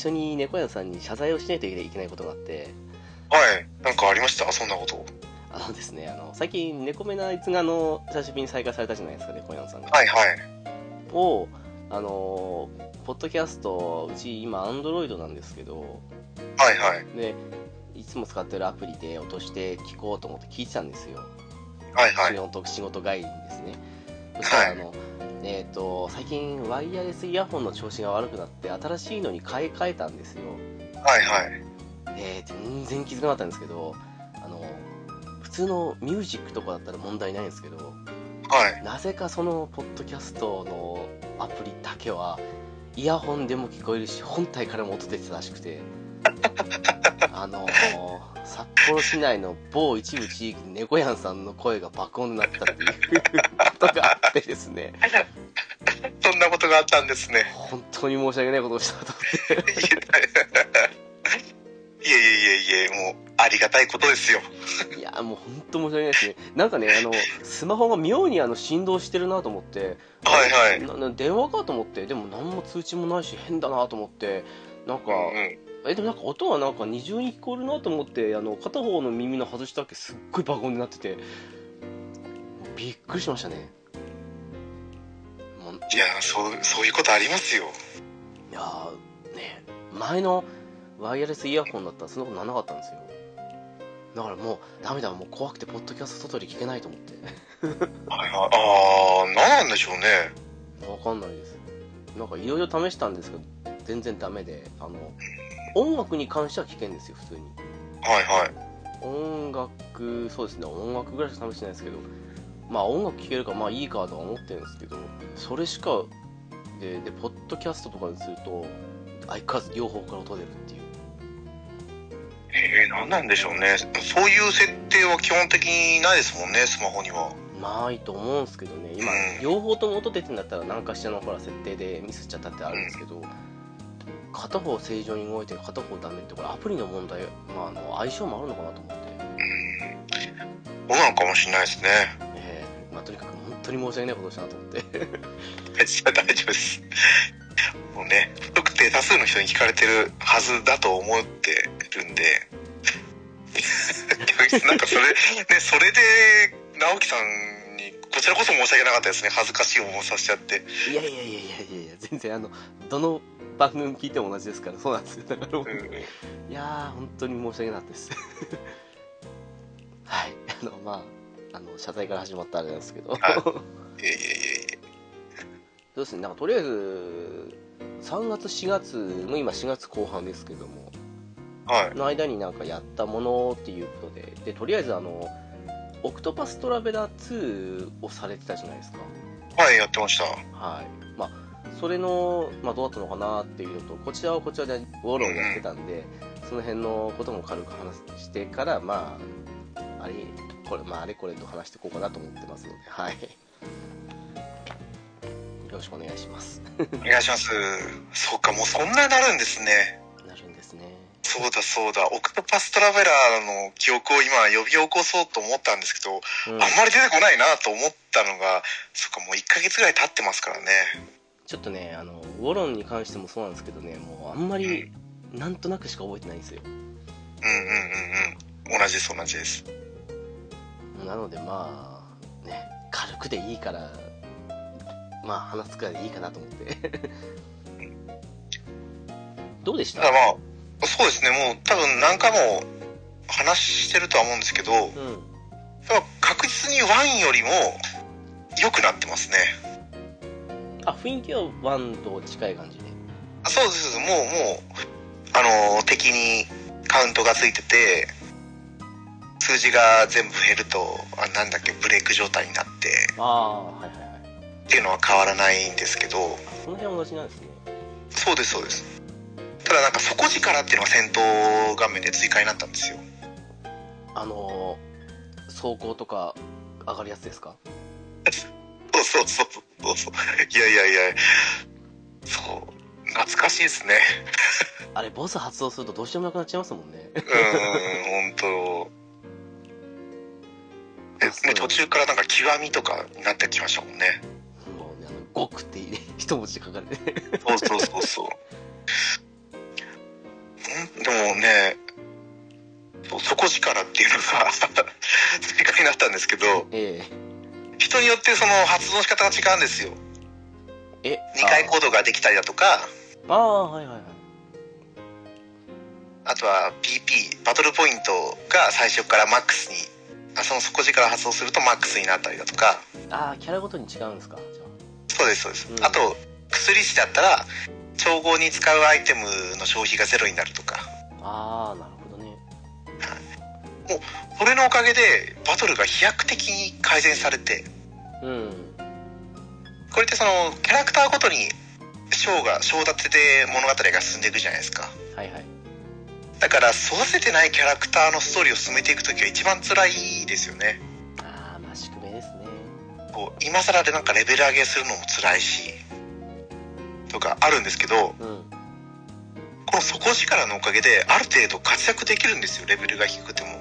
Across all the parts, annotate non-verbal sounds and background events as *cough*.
初に猫屋さんに謝罪をしないといけないことがあってはい。なんかありました？そんなこと。あのですねあの最近猫目なあいつがあの久しぶりに再開されたじゃないですか猫屋さんが、はいはい。をあのポッドキャストうち今アンドロイドなんですけどはいはい。でいつも使ってるアプリで落として聞こうと思って聞いてたんですよはいはい。仕事仕事帰りにですねそしたらはいあの、えっ、と最近ワイヤレスイヤホンの調子が悪くなって新しいのに買い替えたんですよはいはい。で全然気づかなかったんですけどあの普通のミュージックとかだったら問題ないんですけどはい。なぜかそのポッドキャストのアプリだけはイヤホンでも聞こえるし本体からも音出てたらしくて *laughs* あの札幌市内の某一部地域で猫やんさんの声が爆音になったっていう *laughs* ことがあってですねそんなことがあったんですね。本当に申し訳ないことをしたと思っていえいえいえいえ、もう、ありがたいことですよ。いやもう本当申し訳ないですねなんかねあのスマホが妙にあの振動してるなと思ってはいはい。電話かと思ってでも何も通知もないし変だなと思ってなんか、うんうん。えでもなんか音はなんか二重に聞こえるなと思ってあの片方の耳の外したっけすっごい爆音になってて。びっくりしましたね。もう。いや、そう、そういうことありますよ。いやーね。前のワイヤレスイヤホンだったらそんなことならなかったんですよ。だからもうダメだもう怖くてポッドキャスト外で聞けないと思って。はいはい。あー、なんでしょうね。わかんないです。なんかいろいろ試したんですけど全然ダメであの音楽に関しては危険ですよ普通にはいはい。音楽そうですね音楽ぐらいしか試してないですけどまあ音楽聴けるからまあいいかとは思ってるんですけどそれしかででポッドキャストとかにすると相変わらず両方から音出るっていうえー、なんなんでしょうね。そういう設定は基本的にないですもんね、スマホには。ないと思うんですけどね今うん両方とも音出てんだったら何かしらのほら設定でミスっちゃったってあるんですけど片方正常に動いて片方ダメってこれアプリの問題、まあ、あの相性もあるのかなと思ってそうなのかもしれないですね。えーまあ、とにかく本当に申し訳ないことをしたなと思っていや大丈夫です。もうね、不特定多数の人に聞かれてるはずだと思ってるんで。なんかそれ、ね、それで、直樹さんに、こちらこそ申し訳なかったですね。恥ずかしい思いさせちゃって。いやいやいやいやいや全然あのどの番組聞いても同じですから。そうなんですよ。だからもううんいやー本当に申し訳なかったです。*laughs* はい。あのまああの謝罪から始まったあれなんですけど。はい。いえいえいえいえ。そうですね。なんかとりあえず3月4月もう今4月後半ですけども。はい。の間になんかやったものっていうことで。でとりあえずあのオクトパストラベラー2をされてたじゃないですか。はい、やってました。はい。まあそれの、まあ、どうだったのかなっていうのとこちらはこちらでウォローやってたんでその辺のことも軽く話してからまああれこれ、まあ、あれこれと話していこうかなと思ってますのではいよろしくお願いしますお願いします。そうか、もうそんなになるんですね。なるんですねそうだそうだ。オクトパストラベラーの記憶を今呼び起こそうと思ったんですけど、うんあんまり出てこないなと思ったのが、そっか、もう1ヶ月ぐらい経ってますからね。ちょっとね、あの、ウォロンに関してもそうなんですけどね、もうあんまり、なんとなくしか覚えてないんですよ。うんうんうんうん。同じです、同じです。なのでまあ、ね、軽くでいいから、まあ話すくらいでいいかなと思って。どうでした？ただまあ、そうですね、もう多分何回も話してるとは思うんですけど、やっうん。ぱ確実にワンよりも良くなってますね。あ、雰囲気はワンと近い感じで。あそうです、もう、もう、あの、敵にカウントがついてて、数字が全部減ると、あなんだっけ、ブレイク状態になって、ああ、はいはいはい。っていうのは変わらないんですけど、その辺は同じなんですね。そうです、そうです。ただなんか底力っていうのが戦闘画面で追加になったんですよ。あのー、走行とか上がるやつですか？そうそうそうそうそう。いやいやいや、そう。懐かしいですね。あれ、ボス発動するとどうしてもなくなっちゃいますもんね。うん、本当。で途中からなんか極みとかになってきましたもんね。もうね、あの、極って一文字で書かれて。そうそうそうそう。んでもね、そ力っていうのが *laughs* 追加になったんですけど、え人によってその発動の仕方が違うんですよ。え。え2回行動ができたりだとか、ああ、はいはいはい。あとは PP、バトルポイントが最初からマックスに、あその底力発動するとマックスになったりだとか、ああ、キャラごとに違うんですか？そうですそうです。うんあと、薬師だったら、調合に使うアイテムの消費がゼロになるとか、あ。ああ、なるほどね。それのおかげでバトルが飛躍的に改善されて、うん。これってそのキャラクターごとに章が章立てで物語が進んでいくじゃないですかはいはい。だから育ててないキャラクターのストーリーを進めていく時が一番辛いですよねああ、まあ宿命ですね。こう今更でなんかレベル上げするのも辛いしとかあるんですけどうん。この底力のおかげである程度活躍できるんですよレベルが低くても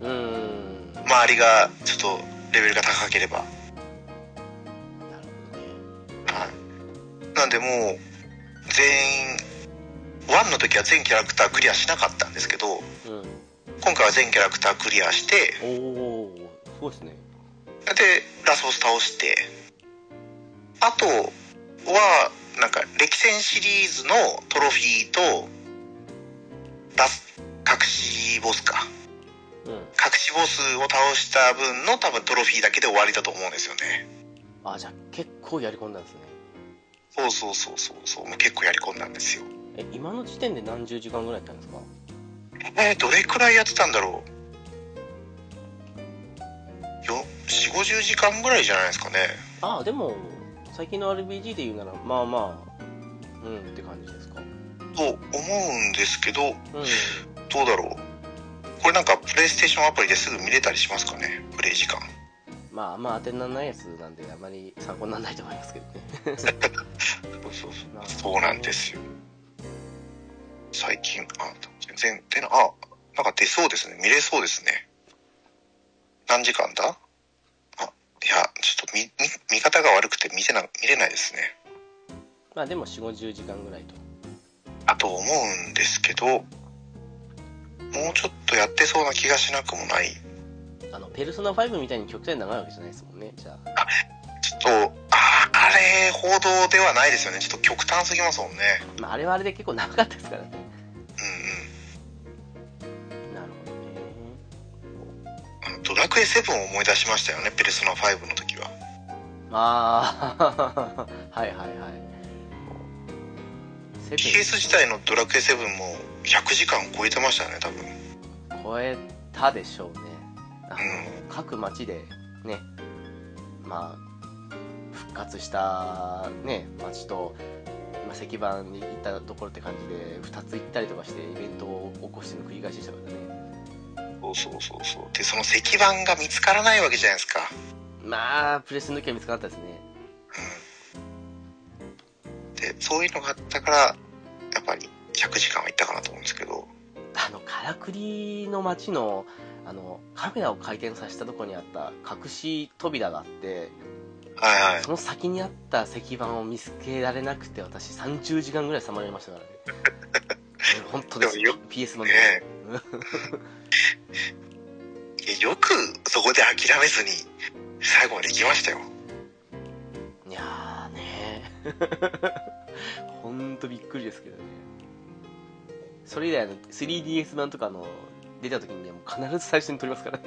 うーん。なる周りがちょっとレベルが高ければほどね。はいなんでもう全員1の時は全キャラクタークリアしなかったんですけどうん。今回は全キャラクタークリアしておお、すごいですね。でラスボス倒してあとはなんか歴戦シリーズのトロフィーとラス隠しボスかうん。隠しボスを倒した分の多分トロフィーだけで終わりだと思うんですよねあ、じゃあ結構やり込んだんですね。そうそうそうそうそうもう結構やり込んだんですよえ、今の時点で何十時間ぐらいやったんですか？えーどれくらいやってたんだろうよ4 5 0時間ぐらいじゃないですかねああ、でも、最近の RPG で言うなら、まあまあ、うんって感じですか？と思うんですけどうん。どうだろうこれなんかプレイステーションアプリですぐ見れたりしますかね？プレイ時間。まあまあ当てにならないやつなんで、あまり参考にならないと思いますけどね。そうそうそうそうなんですよ。最近あ全然出なあなんか出そうですね。見れそうですね。何時間だ？あいやちょっと見見見方が悪くて見せな見れないですね。まあでも4、50時間ぐらいと。あと思うんですけどもうちょっとやってそうな気がしなくもないあの、ペルソナ5みたいに極端に長いわけじゃないですもんね。じゃあ。ちょっとああれ報道ではないですよねちょっと極端すぎますもんねまああれはあれで結構長かったですからね。うんうんなるほどね。あのドラクエ7を思い出しましたよねペルソナ5の時はああ、*laughs* はいはいはい。セ PS 自体のドラクエ7も100時間超えてましたよね多分超えたでしょうね。あの、う各町でね、まあ、復活したね、町と、まあ、石板に行ったところって感じで、2つ行ったりとかしてイベントを起こしての繰り返しでしたからね。そうそうそうそうでその石板が見つからないわけじゃないですかまあ、プレスの時は見つからなかったですね。うんでそういうのがあったからやっぱり100時間はいったかなと思うんですけど。あの、からくりの街の、あの、カメラを回転させたところにあった隠し扉があって、はいはい。その先にあった石板を見つけられなくて私30時間ぐらいさまよいましたからね。*laughs* 本当ですでもよ PS まで、ね *laughs* よくそこで諦めずに最後まで行きましたよ。いやーね。ほんとびっくりですけどねそれ以来あの 3DS 版とかの出た時にねもう必ず最初に撮りますからね。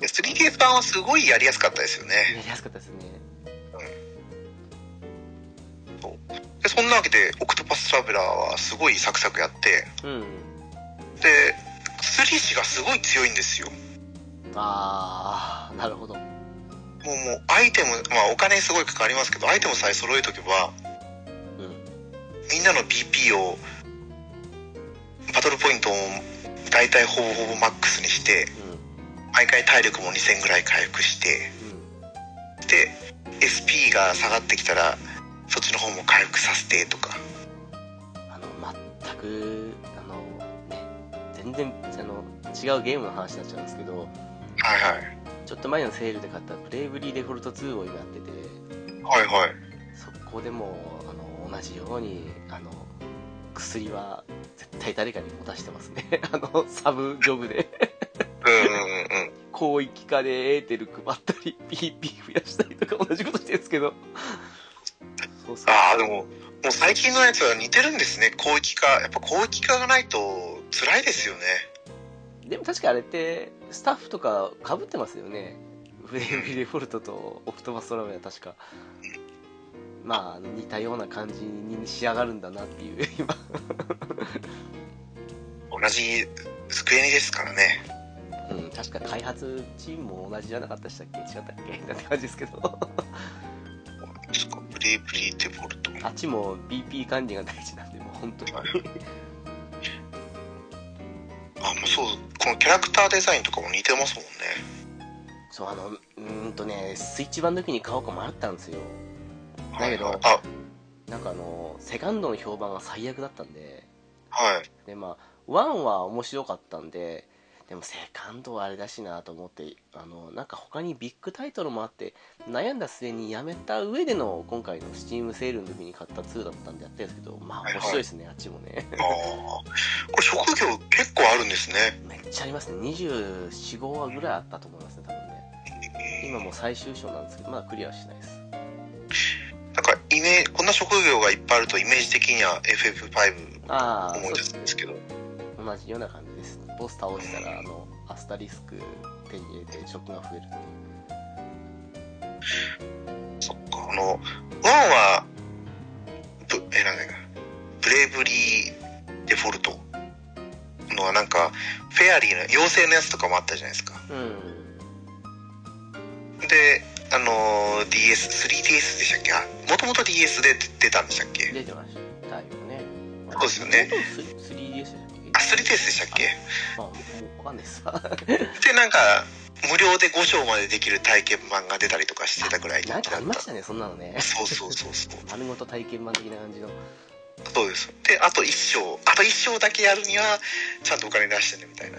3DS 版はすごいやりやすかったですよね。やりやすかったですね。でそんなわけで、オクトパストラベラーはすごいサクサクやって、うん。で、スリシがすごい強いんですよ。あーなるほど。もうもうアイテム、まあお金すごいかかりますけど、アイテムさえ揃えとけば、うんみんなの BP を、バトルポイントを大体ほぼほぼマックスにして、毎回体力も2000ぐらい回復して、うんうんで、SP が下がってきたら、そっちの方も回復させてとか。あの全くあのね全然あの違うゲームの話になっちゃうんですけどはいはい。ちょっと前のセールで買ったブレイブリーデフォルト2を今やっててはいはい。そこでもあの同じようにあの薬は絶対誰かに持たしてますね *laughs* あのサブジョブでうんうんうんうん。広域化でエーテル配ったり PP 増やしたりとか同じことしてるんですけどそうそうああ、でも、もう最近のやつは似てるんですね。広域化。やっぱ広域化がないと辛いですよね。でも確かあれってスタッフとか被ってますよねブレーデフォルトとオクトバストラベは確かまあ似たような感じに仕上がるんだなっていう今同じスクエニですからね。うん、確か開発チームも同じじゃなかったでしたっけ？違ったっけ？なんて感じですけどですかブレイブリーデフォルト。あっちも BP 管理が大事なんでもう本当にはいあ、もうそう。このキャラクターデザインとかも似てますもんね。そうあのうーんとねスイッチ版の時に買おうか迷ったんですよだけどはいはい。あ、なんかあのセカンドの評判が最悪だったんではい。でまあ1は面白かったんででもセカンドはあれだしなと思ってあのなんか他にビッグタイトルもあって悩んだ末にやめた上での今回のスチームセールの時に買った2だったんでやってるんですけどまあ面白いですね、あっちもね。ああ。これ職業結構あるんですね。めっちゃありますね。245話ぐらいあったと思いますね多分ね。今もう最終章なんですけどまだクリアはしないですイメージ、こんな職業がいっぱいあるとイメージ的には FF5 ああ思い出すんですけど。同じような感じですボス倒したらあのアスタリスク手に入れて職が増えるっていうそっか、あの、1は、ぶ、え、なんだっけなブレイブリーデフォルトのはなんか、フェアリーな、妖精のやつとかもあったじゃないですか。うんで、あのー DS、3DS でしたっけ？あ、もともと DS で出たんでしたっけ？出てました。よね。そうですよね。元々 3DS でしたっあ、け 3DS でしたっけ？まあもうわかんないっすわ。*laughs* で、なんか、無料で5章までできる体験版が出たりとかしてたぐらいなんかありましたねそんなのね。そうそうそうそう。丸ごと体験版的な感じの。そうです。で、あと1章。あと1章だけやるには、ちゃんとお金出してね、みたいな。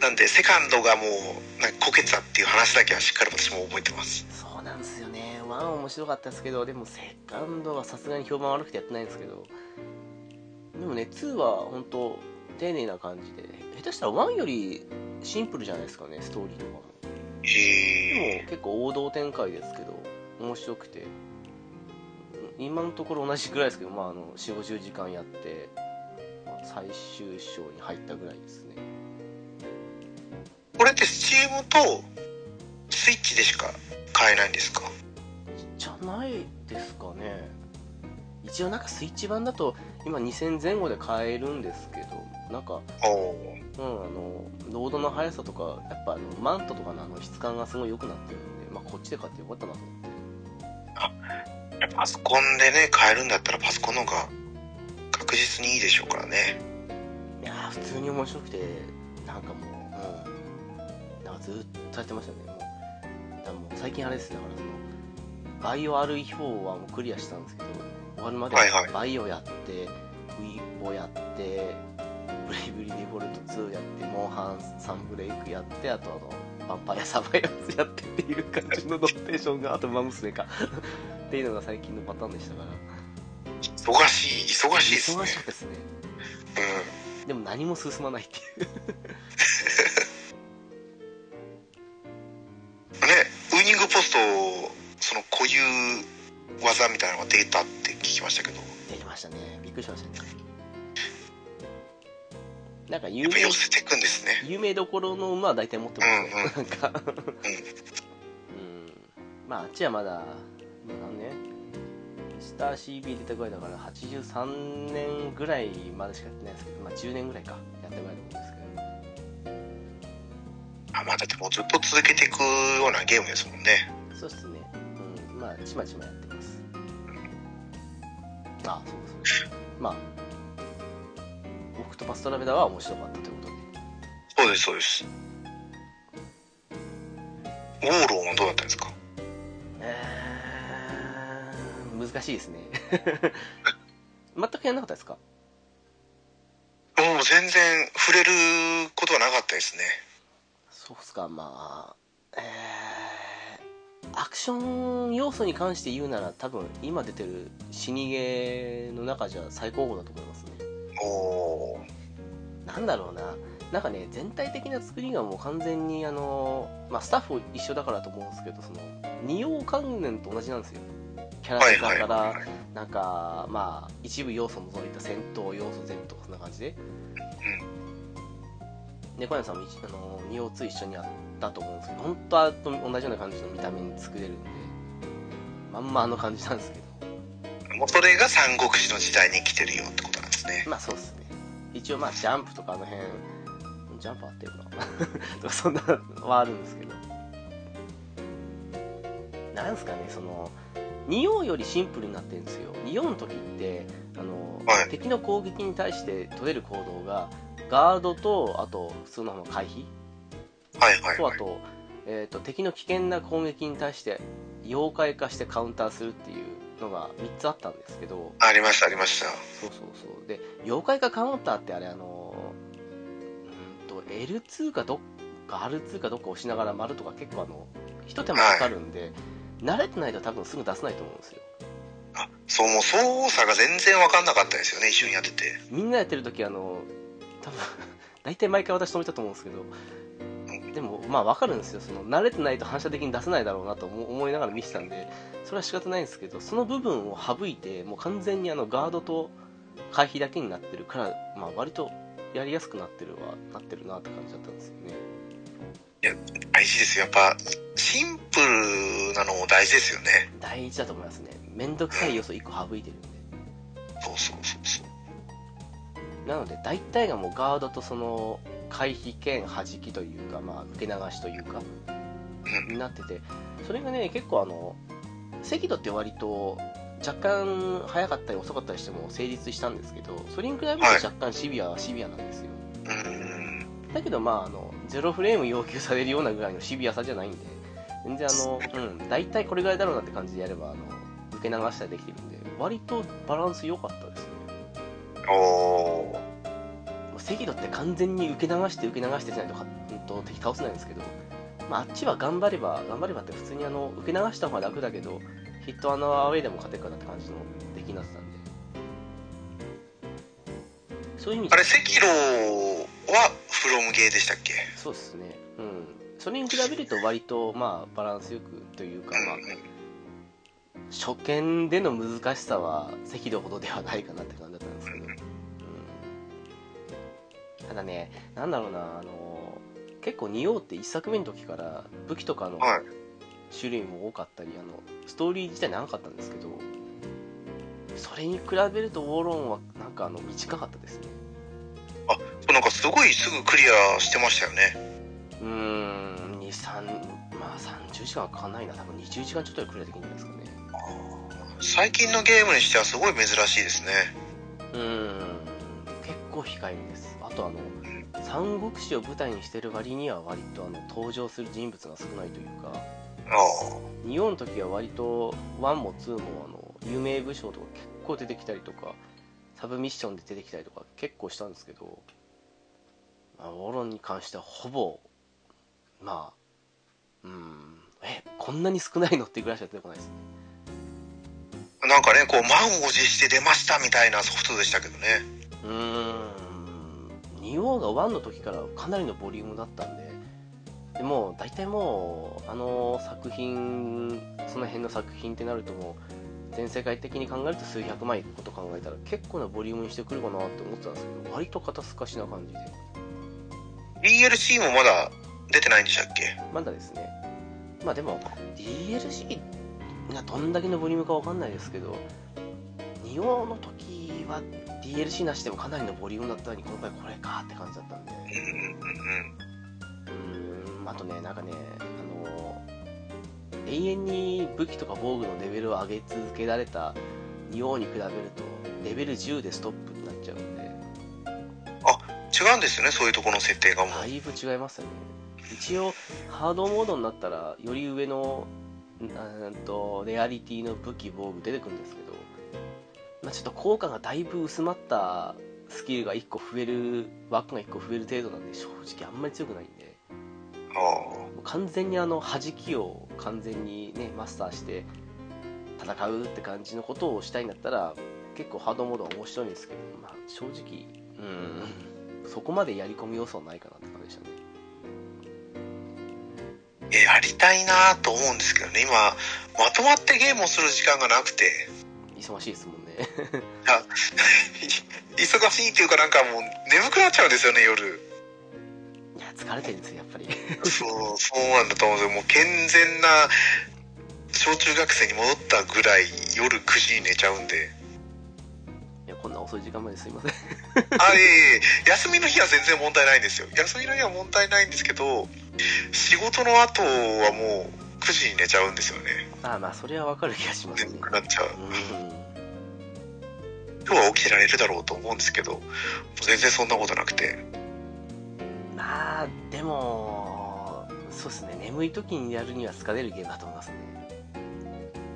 なんで、セカンドがもう、なんかこけてたっていう話だけはしっかり私も覚えてます。そうなんですよね。1面白かったですけどでもセカンドはさすがに評判悪くてやってないんですけど。でもね2は本当丁寧な感じで。下手したら1よりシンプルじゃないですかねストーリーとかも。へでも結構王道展開ですけど面白くて。今のところ同じぐらいですけど、まあ、あの4 5 0時間やって、まあ最終章に入ったぐらいですねこれってスチームとスイッチでしか買えないんですか？じゃないですかね。一応なんかスイッチ版だと今2000前後で買えるんですけどなんか、うん、あのロードの速さとかやっぱあのマントとかのあの質感がすごい良くなってるんで、まあ、こっちで買ってよかったなと思って。パソコンでね、買えるんだったらパソコンの方が確実にいいでしょうからね。いやー普通に面白くてなんかもうずーっとやってましたねもう。だもう最近あれですねだからそのバイオ RE4 はもうクリアしたんですけど終わるまでバイオやってウイポやってブレイブリーデフォルト2やってモンハンサンブレイクやってあとあのヴァンパイアサバイバーズやってっていう感じのローテーションがあとウマ娘か。っていうのが最近のパターンでしたから。忙しい忙しいですね。忙しかったですね。うん。でも何も進まないっていう *laughs* ニングポストその固有技みたいなのが出たって聞きましたけど。出てましたね。びっくりしましたね。なんか有名。寄せていくんですね。有名どころの馬は大体持ってますね、なんか。うん。まああっちはまだ今何年スター CB 出たぐらいだから83年ぐらいまでしかやってないですけどまあ10年ぐらいか。やったぐらいだと思うんですけどあまあだってもうずっと続けていくようなゲームですもんねそうっすね。うん、まあ、ちまちまやってます。あ、そうそうそう。まあ、オクトパストラベラーは面白かったということで。そうですそうですウォーローもどうだったんですか？えー、難しいですね。*laughs* 全くやんなかったですか？もう全然触れることはなかったですねそうっすか、まあ、えー、アクション要素に関して言うなら多分今出てる死にゲーの中じゃ最高峰だと思いますね。おおなんだろうな、なんかね、全体的な作りがもう完全に、あの、まあ、スタッフ一緒だからと思うんですけど、その、二葉関連と同じなんですよ。キャラクターから、なんか、まあ、一部要素を除いた戦闘要素全部とかそんな感じで。で、小山さんも一あの、二葉2一緒にやったと思うんですけど、本当はと同じような感じの見た目に作れるんで、まんまあの感じなんですけど。もうそれが三国志の時代に来てるよってことなんですねまあそうですね。一応まあジャンプとかあの辺、ジャンプ合ってるかな *laughs* とかそんなのはあるんですけど。なんすかね、その、2王よりシンプルになってるんですよ。2王の時って、あの、はい敵の攻撃に対して取れる行動が、ガードと、あと普通の回避。はいはいと、あと、えっ、と、敵の危険な攻撃に対して、妖怪化してカウンターするっていうのが3つあったんですけど、ありましたありました。そうそうそう。で、妖怪化カウンターってあれ、あのー、うんと、L2 かどっか、R2 かどっか押しながら丸とか結構あの、一手間かかるんで、慣れてないと多分すぐ出せないと思うんですよ。あそうもう操作が全然分かんなかったですよね一緒にやってて。みんなやってる時あの、多分 *laughs* 大体毎回私止めたと思うんですけど、でも、まあ分かるんですよ。その、慣れてないと反射的に出せないだろうなと思思いながら見てたんで、それは仕方ないんですけど、その部分を省いて、もう完全にあの、ガードと回避だけになってるから、まあ割とやりやすくなってるは、なってるなって感じだったんですよね。大事ですよやっぱシンプルなのも大事ですよね大事だと思いますね。めんどくさい要素1個省いてるんで。そうそうそうそうなので、大体がもうガードとその、回避兼弾きというか、まあ、受け流しというか、うんになってて、それがね、結構あの、赤道って割と、若干早かったり遅かったりしても成立したんですけど、それに比べるとはい若干シビアはシビアなんですよ。うんだけどまあ、あの、ゼロフレーム要求されるようなぐらいのシビアさじゃないんで、全然あの、うん、大体これぐらいだろうなって感じでやれば、あの、受け流したりできてるんで、割とバランス良かったですね。おおもう赤道って完全に受け流して受け流してじゃないとか、うん、と敵倒せないんですけど、まあ、あっちは頑張れば頑張ればって普通にあの受け流した方が楽だけどヒットアンウェイでも勝てるかなって感じの出来になってたんで。そういう意味あれ赤道はフロムゲーでしたっけ？そうですね。うん。それに比べると割とまあバランスよくというか、まあ、初見での難しさは赤道ほどではないかなって感じだったただねなんだろうなあの結構仁王って1作目の時から武器とかのはい。種類も多かったりあのストーリー自体長かったんですけどそれに比べるとウォーロンはなんかあの短かったですね。そうなんかすごいすぐクリアしてましたよね。うーん23まあ30時間はかかんないな。多分20時間ちょっとでクリアできるんじゃないですかね。最近のゲームにしてはすごい珍しいですね。うーん結構控えめです。あとあの三国志を舞台にしてる割には割とあの登場する人物が少ないというかああ。2王の時は割と1も2もあの有名武将とか結構出てきたりとかサブミッションで出てきたりとか結構したんですけどまあ、ウォロンに関してはほぼまあうんえこんなに少ないのってぐらいしか出てこないです。ねなんかね、こう、満を持して出ましたみたいなソフトでしたけどね。うーん仁王が1の時からかなりのボリュームだったんででも大体もうあの作品その辺の作品ってなるともう全世界的に考えると数百万いくこと考えたら結構なボリュームにしてくるかなって思ってたんですけど割と肩透かしな感じで。DLC もまだ出てないんでしたっけ？まだですね。まあでも DLC がどんだけのボリュームかわかんないですけど仁王の時は DLC なしでもかなりのボリュームだったのに今回これかって感じだったんで。うんあとねなんかねあの永遠に武器とか防具のレベルを上げ続けられた仁王に比べるとレベル10でストップになっちゃうんで。違うんですよね、そういうところの設定がもう。だいぶ違いますよね。一応ハードモードになったらより上のんーんとレアリティの武器防具出てくるんですけど、まあ、ちょっと効果がだいぶ薄まったスキルが1個増える枠が1個増える程度なんで正直あんまり強くないんで。完全にあの弾きを完全にねマスターして戦うって感じのことをしたいんだったら結構ハードモードは面白いんですけど、まあ、正直うんそこまでやり込み要素はないかなって感じでしたね。やりたいなと思うんですけどね、今、まとまってゲームをする時間がなくて。忙しいですもんねいや忙しいっていうかなんかもう眠くなっちゃうんですよね、夜。いや疲れてるんですよやっぱりそう、そうなんだと思うんですよ。もう健全な小中学生に戻ったぐらい夜9時に寝ちゃうんで。いやこんな遅い時間まですいませんあ、いえいえ、休みの日は全然問題ないんですよ。休みの日は問題ないんですけど、仕事の後はもう9時に寝ちゃうんですよね。ああまあそれはわかる気がしますね眠くなっちゃう。うん今日は起きてられるだろうと思うんですけど、全然そんなことなくて。まあでもそうですね。眠い時にやるには疲れるゲームだと思いますね。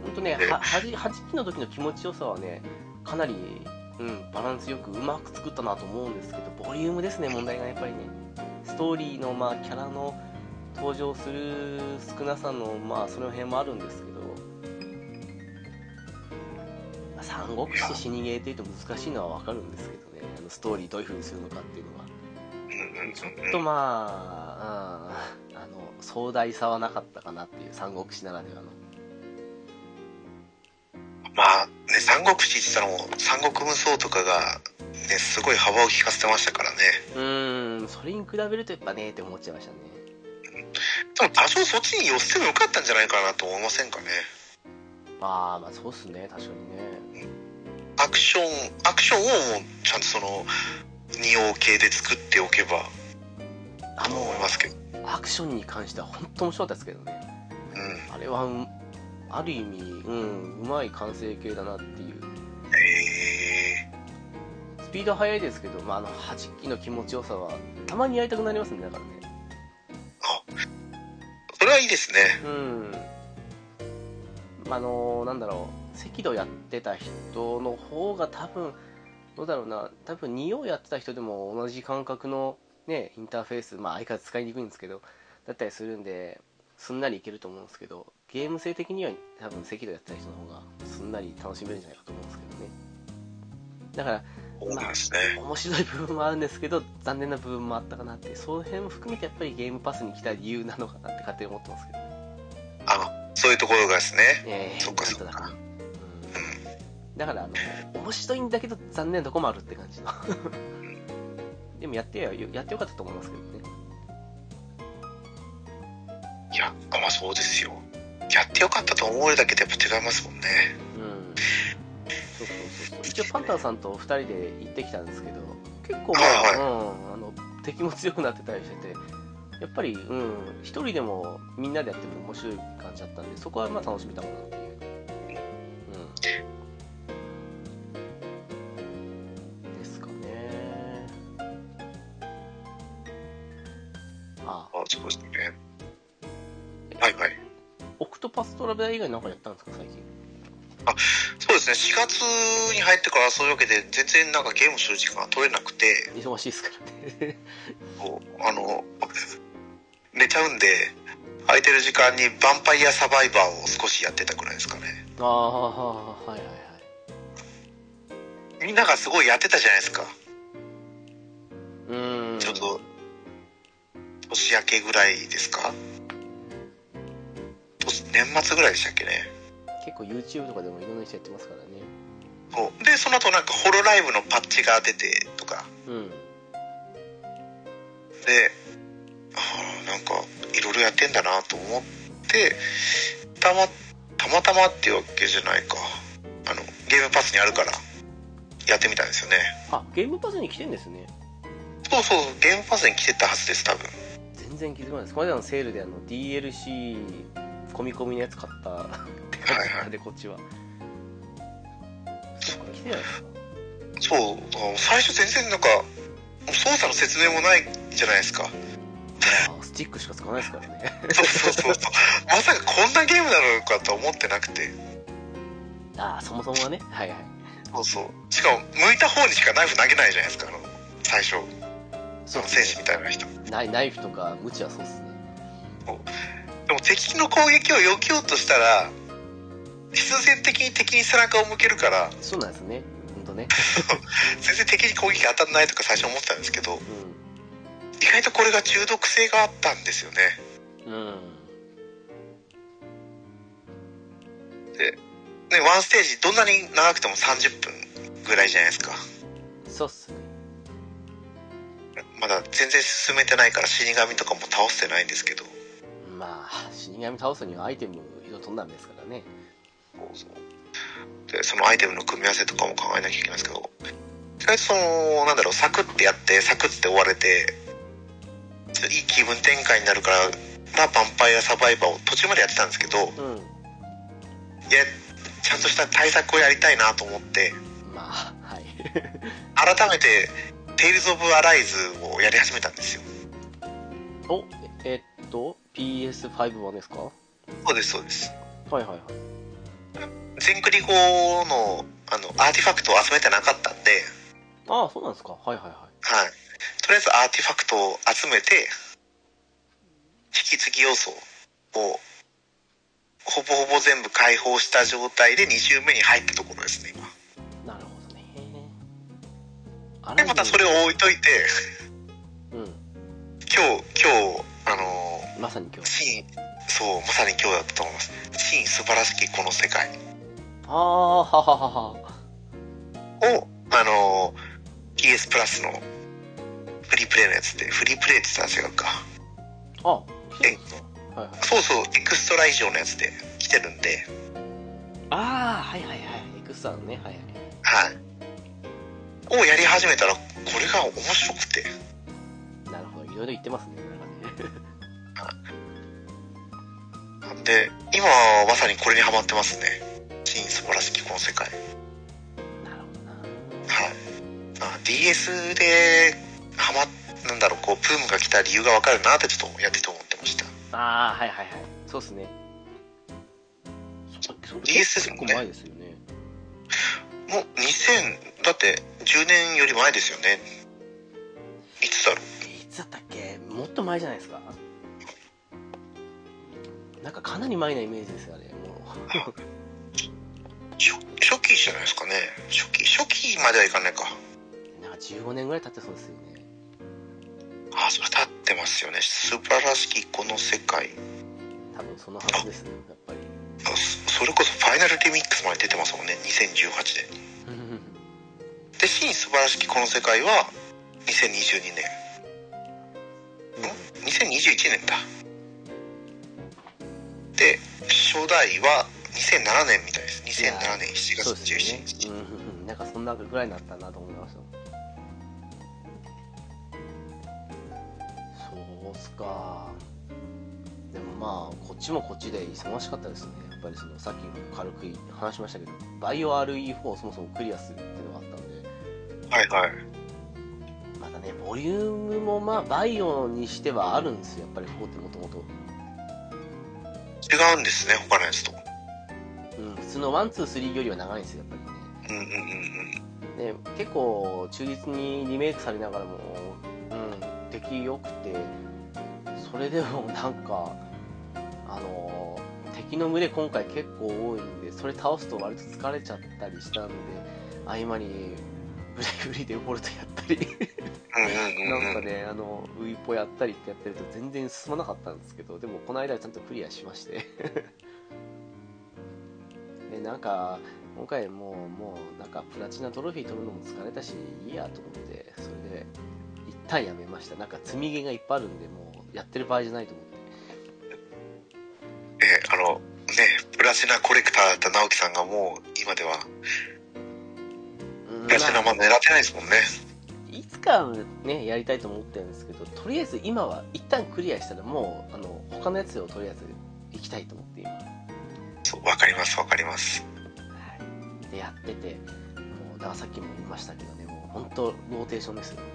本当ねははじはじきの時の気持ちよさはねかなり、うん、バランスよくうまく作ったなと思うんですけどボリュームですね問題がやっぱりね。ストーリーのまあキャラの登場する少なさのまあその辺もあるんですけどまあ三国志死にゲーって言うと難しいのは分かるんですけどね。あのストーリーどういう風にするのかっていうのは。ちょっとまあ、うん、あの壮大さはなかったかなっていう三国志ならではの。まあね、三国志って言ったらもう三国無双とかが、ね、すごい幅を利かせてましたからね。うーんそれに比べるとやっぱねって思っちゃいましたね。でも多少そっちに寄せてもよかったんじゃないかなと思いませんかね。まあまあそうっすね確かにねアクション、アクションをもうちゃんとその、二王系で作っておけば、あと思いますけど。アクションに関しては本当面白かったですけどねうん。あれはうんある意味うんうまい完成形だなっていうえスピード速いですけど、まあ、あの弾きの気持ちよさはたまにやりたくなりますねだからねー、それはいいですね。うんあのなんだろう赤道やってた人の方が多分どうだろうな多分2をやってた人でも同じ感覚のねインターフェースまあ相変わらず使いにくいんですけどだったりするんですんなりいけると思うんですけどゲーム性的には多分赤道やってた人の方がすんなり楽しめるんじゃないかと思うんですけどねだからそうなんですね。面白い部分もあるんですけど残念な部分もあったかなってその辺も含めてやっぱりゲームパスに来た理由なのかなって勝手に思ってますけどあ、そういうところがですね。ええそっかそっか。うん。だからあの面白いんだけど残念なとこもあるって感じの。でもやってよやってよかったと思いますけどね。いや、まあそうですよ。やってよかったと思えるだけでやっぱ違いますもんね。うん。そうそうそうそう。一応パンタンさんと2人で行ってきたんですけど結構まあ,、はい。うん、あの敵も強くなってたりしててやっぱりうん。一人でもみんなでやっても面白い感じだったんでそこはまあ楽しめたかなっていう。うん。ですかね。あ。あ、そうですね。はいはい。オクトパストラベラー以外なんかやったんですか最近？そうですね、4月に入ってからそういうわけで全然なんかゲームする時間が取れなくて、忙しいですからね。あの、寝ちゃうんで、空いてる時間にヴァンパイアサバイバーを少しやってたくらいですかね。ああはいはいはい。みんながすごいやってたじゃないですか。うーん。ちょっと、年明けぐらいですか。年年末ぐらいでしたっけね。結構 YouTube とかでもいろんな人やってますからね。そう。で、その後なんかホロライブのパッチが出てとか、うん。で、なんか、いろいろやってんだなと思って、たま、たまたまっていうわけじゃないか。あの、ゲームパスにあるから、やってみたんですよね。あゲームパスに来てんですねそうそう、ゲームパスに来てたはずです、多分。全然気づかないですこの間のセールであの DLC 込み込みのやつ買ったってはいはい *laughs* でこっちは来てないですか？そう、最初全然なんか、操作の説明もないじゃないですか。あスティックしか使わないですからね。そうそうそうそう。まさかこんなゲームなのかと思ってなくて。ああそもそもはね。はいはい。そうそう。しかも、向いた方にしかナイフ投げないじゃないですか、あの、最初。その戦士みたいな人。ナイナイフとかムチはそうっすね。でも敵の攻撃を避けようとしたら、必然的に敵に背中を向けるから、そうなんですね。ほんとね。*laughs* 全然敵に攻撃当たらないとか最初思ってたんですけど、う意外とこれが中毒性があったんですよね。んうん。ね、ワンステージどんなに長くても30分ぐらいじゃないですか。そうっすね。まだ全然進めてないから死神とかも倒せてないんですけど、まあ死神倒すにはアイテム色飛んだんですからね。で、そのアイテムの組み合わせとかも考えなきゃいけないんですけど、意外とその、なんだろう、サクってやって、サクって終われて、といい気分転換になるから、な、ヴァンパイアサバイバーを途中までやってたんですけど、いうん。や、ちゃんとした対策をやりたいなと思って、まあはい。*laughs* *laughs* 改めて、テイルズ・オブ・アライズをやり始めたんですよ。おえっと PS5 版ですか？はそうです、そうです。いはいはい。全クリ後の、あの、アーティファクトを集めてなかったんで、ああそうなんですか。はいはいはい。はい。とりあえずアーティファクトを集めて、引き継ぎ要素を、ほぼほぼ全部解放した状態で2周目に入ったところですね、今。なるほどね。あで、またそれを置いといて、うん。今日、今日、あのまさに今ー、日。シーン、そう、まさに今日だったと思います。シーン素晴らしきこの世界。ああはははは。を、あのー、PS プラスのフリープレイのやつで、フリープレイって言ったら違うか。あ来てるんですかはいはいそうそう、エクストラ以上のやつで来てるんで、ああはいはいはいエクストラのねはいはいはい。をやり始めたら、これが面白くて。なるほどいろいろ言ってますねなんかね *laughs* で、今はまさにこれにハマってますね。シーン素晴らしきこの世界。なるほどなはい。あ DS で、ハマ、なんだろう、こう、ブームが来た理由がわかるなってちょっとやってて思ってました。ああはいはいはいそうっすねそそれ結構前ですよねもう2000、だって10年より前ですよね。いつだろう。いつだったっけ？もっと前じゃないですかなんかかなり前なイメージですよねもう初初期じゃないですかね。初期、初期まではいかないか。なんか15年ぐらい経ってそうですよねあ、それ立ってますよね。素晴らしきこの世界。多分そのはずですねやっぱりあそそれこそファイナルリミックスまで出てますもんね。2018年に。*laughs* で、シーン素晴らしきこの世界は2022年。ん ?2021 年だ。で、初代は2007年みたいです。2007年7そう月ですよね17日。うんうんうんなんかそんなぐらいになったなと思か。でもまあこっちもこっちで忙しかったですね。やっぱりそのさっき軽く話しましたけどバイオ RE4 をそもそもクリアするっていうのがあったんで。はいはい。またねボリュームもまあバイオにしてはあるんですよ。やっぱり4ってもともと違うんですね、他のやつと。うん普通の123よりは長いんですよやっぱりね。うんうんうんうん。で結構忠実にリメイクされながらも、うん、出撃良くてそれでもなんかあの敵の群れ今回結構多いんでそれ倒すと割と疲れちゃったりしたんで合間にブレイブリーでボルトやったり。なんかね、あの、ウィポやったりってやってると全然進まなかったんですけど、でもこの間はちゃんとクリアしまして。*laughs* で、なんか、今回もう、もう、なんかプラチナトロフィー取るのも疲れたし、いいやと思って、それで、一旦やめました。なんか積み毛がいっぱいあるんで、もう、やってる場合じゃないと思って。えーあの、ね、プラチナコレクターだった直樹さんがもう、今では、うんプラチナも狙ってないですもんね。いつかね、やりたいと思ってるんですけど、とりあえず今は一旦クリアしたらもう、あの、他のやつをとりあえず行きたいと思って今。そう、わかります、わかります。はい、でやってて、もうだからさっきも言いましたけどね、もう本当、ローテーションですよ、本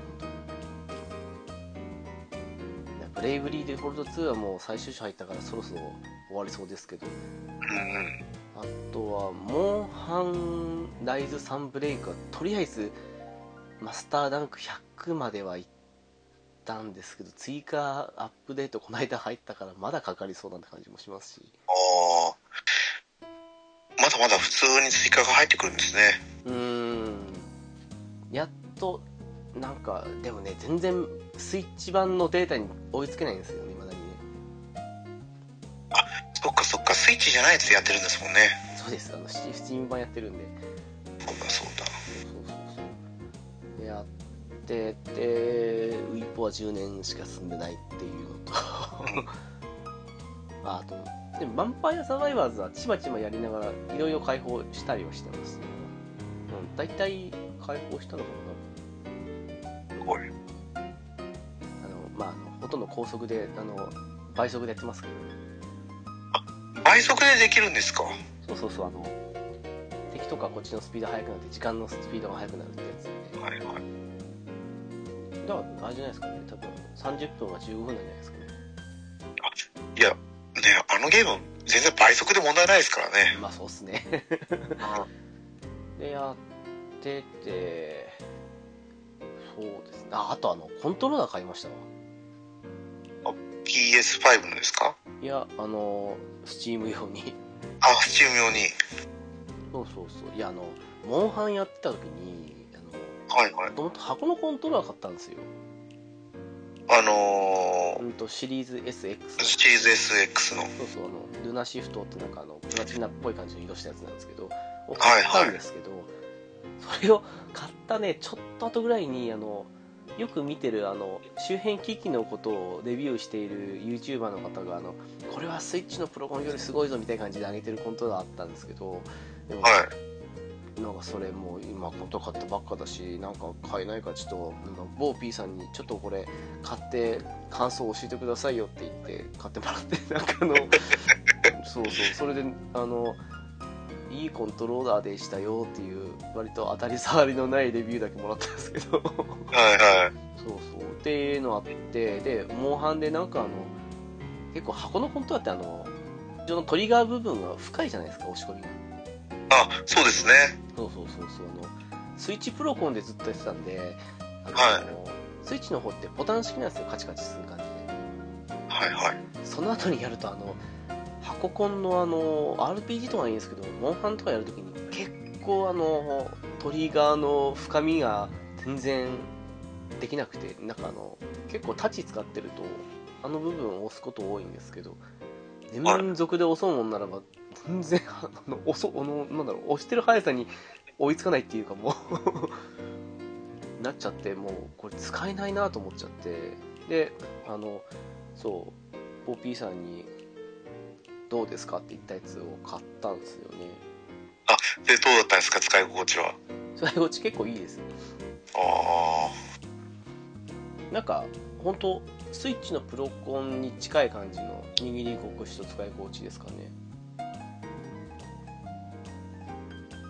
ブレイブリーデフォルト2はもう最終章入ったからそろそろ終わりそうですけど。あとは、モンハンライズサンブレイクは、とりあえず、マスターランク100までは行ったんですけど、追加アップデートこの間入ったから、まだかかりそうな感じもしますし、ああ。まだまだ普通に追加が入ってくるんですね。うーんやっとなんかでもね全然スイッチ版のデータに追いつけないんですよね未だにね。そっかそっか、スイッチじゃないやつやってるんですもんね。そうです。あのスチーム版やってるんで。そうだそうだ。そうそうそう。そうでやっててウィッポは10年しか進んでないっていうのと。あ *laughs* あとでもヴァンパイアサバイバーズはちまちまやりながらいろいろ解放したりはしてますね。うん大体解放したのかな。すごい。ほとんど高速であの倍速でやってますけど。倍速でできるんですか？そうそうそうあの敵とかこっちのスピード速くなって時間のスピードが速くなるってやつ。ではいはい。だからあれじゃないですかね。多分30分は15分なんじゃないですかね。いや、ね、あのゲーム、全然倍速で問題ないですからね。まあそうっすね。でやっててそうですね。ああとあのコントローラー買いましたわ PS5 のですか？いやあのスチーム用にあ、スチーム用に。そうそうそういやあのモンハンやってた時にあのはいはいも。ともと箱のコントローラー買ったんですよあのうんとシリーズ SX ー、シリーズ SX の。そうそうあのルナシフトってなんかあのプラチナっぽい感じの色したやつなんですけどをはい買ったんですけど、それを買ったねちょっと後ぐらいにあのよく見てるあの周辺機器のことをレビューしている YouTuber の方があのこれはスイッチのプロコンよりすごいぞみたいな感じで上げてるコントローラーあったんですけどでも、はい。なんかそれもう今コント買ったばっかだしなんか買えないからちょっと某 P さんにちょっとこれ買って感想を教えてくださいよって言って買ってもらってなんかあの *laughs* そうそうそれであのいいコントローラーでしたよっていう割と当たり障りのないレビューだけもらったんですけどはいはい。そうそうっていうのあってでモンハンでなんかあの結構箱のコントローラーってあの一応のトリガー部分が深いじゃないですか押し込みがあ、そうですね。そうそうそうそうあのスイッチプロコンでずっとやってたんであの、はスイッチの方ってボタン式なんですよカチカチする感じではいはい。その後にやるとあの箱コンのあの RPG とかはいいんですけどモンハンとかやるときに結構あのトリガーの深みが全然できなくてなんかあの結構タチ使ってるとあの部分を押すこと多いんですけど連続で押そうもんならば全然あの押そあのなんだろう押してる速さに追いつかないっていうかもうなっちゃってもうこれ使えないなと思っちゃってであのそう、OP さんに、どうですかって言ったやつを買ったんですよね。で、どうだったんですか、使い心地は。それこっち結構いいです。あなんか、本当スイッチのプロコンに近い感じの握り心地と使い心地ですかね。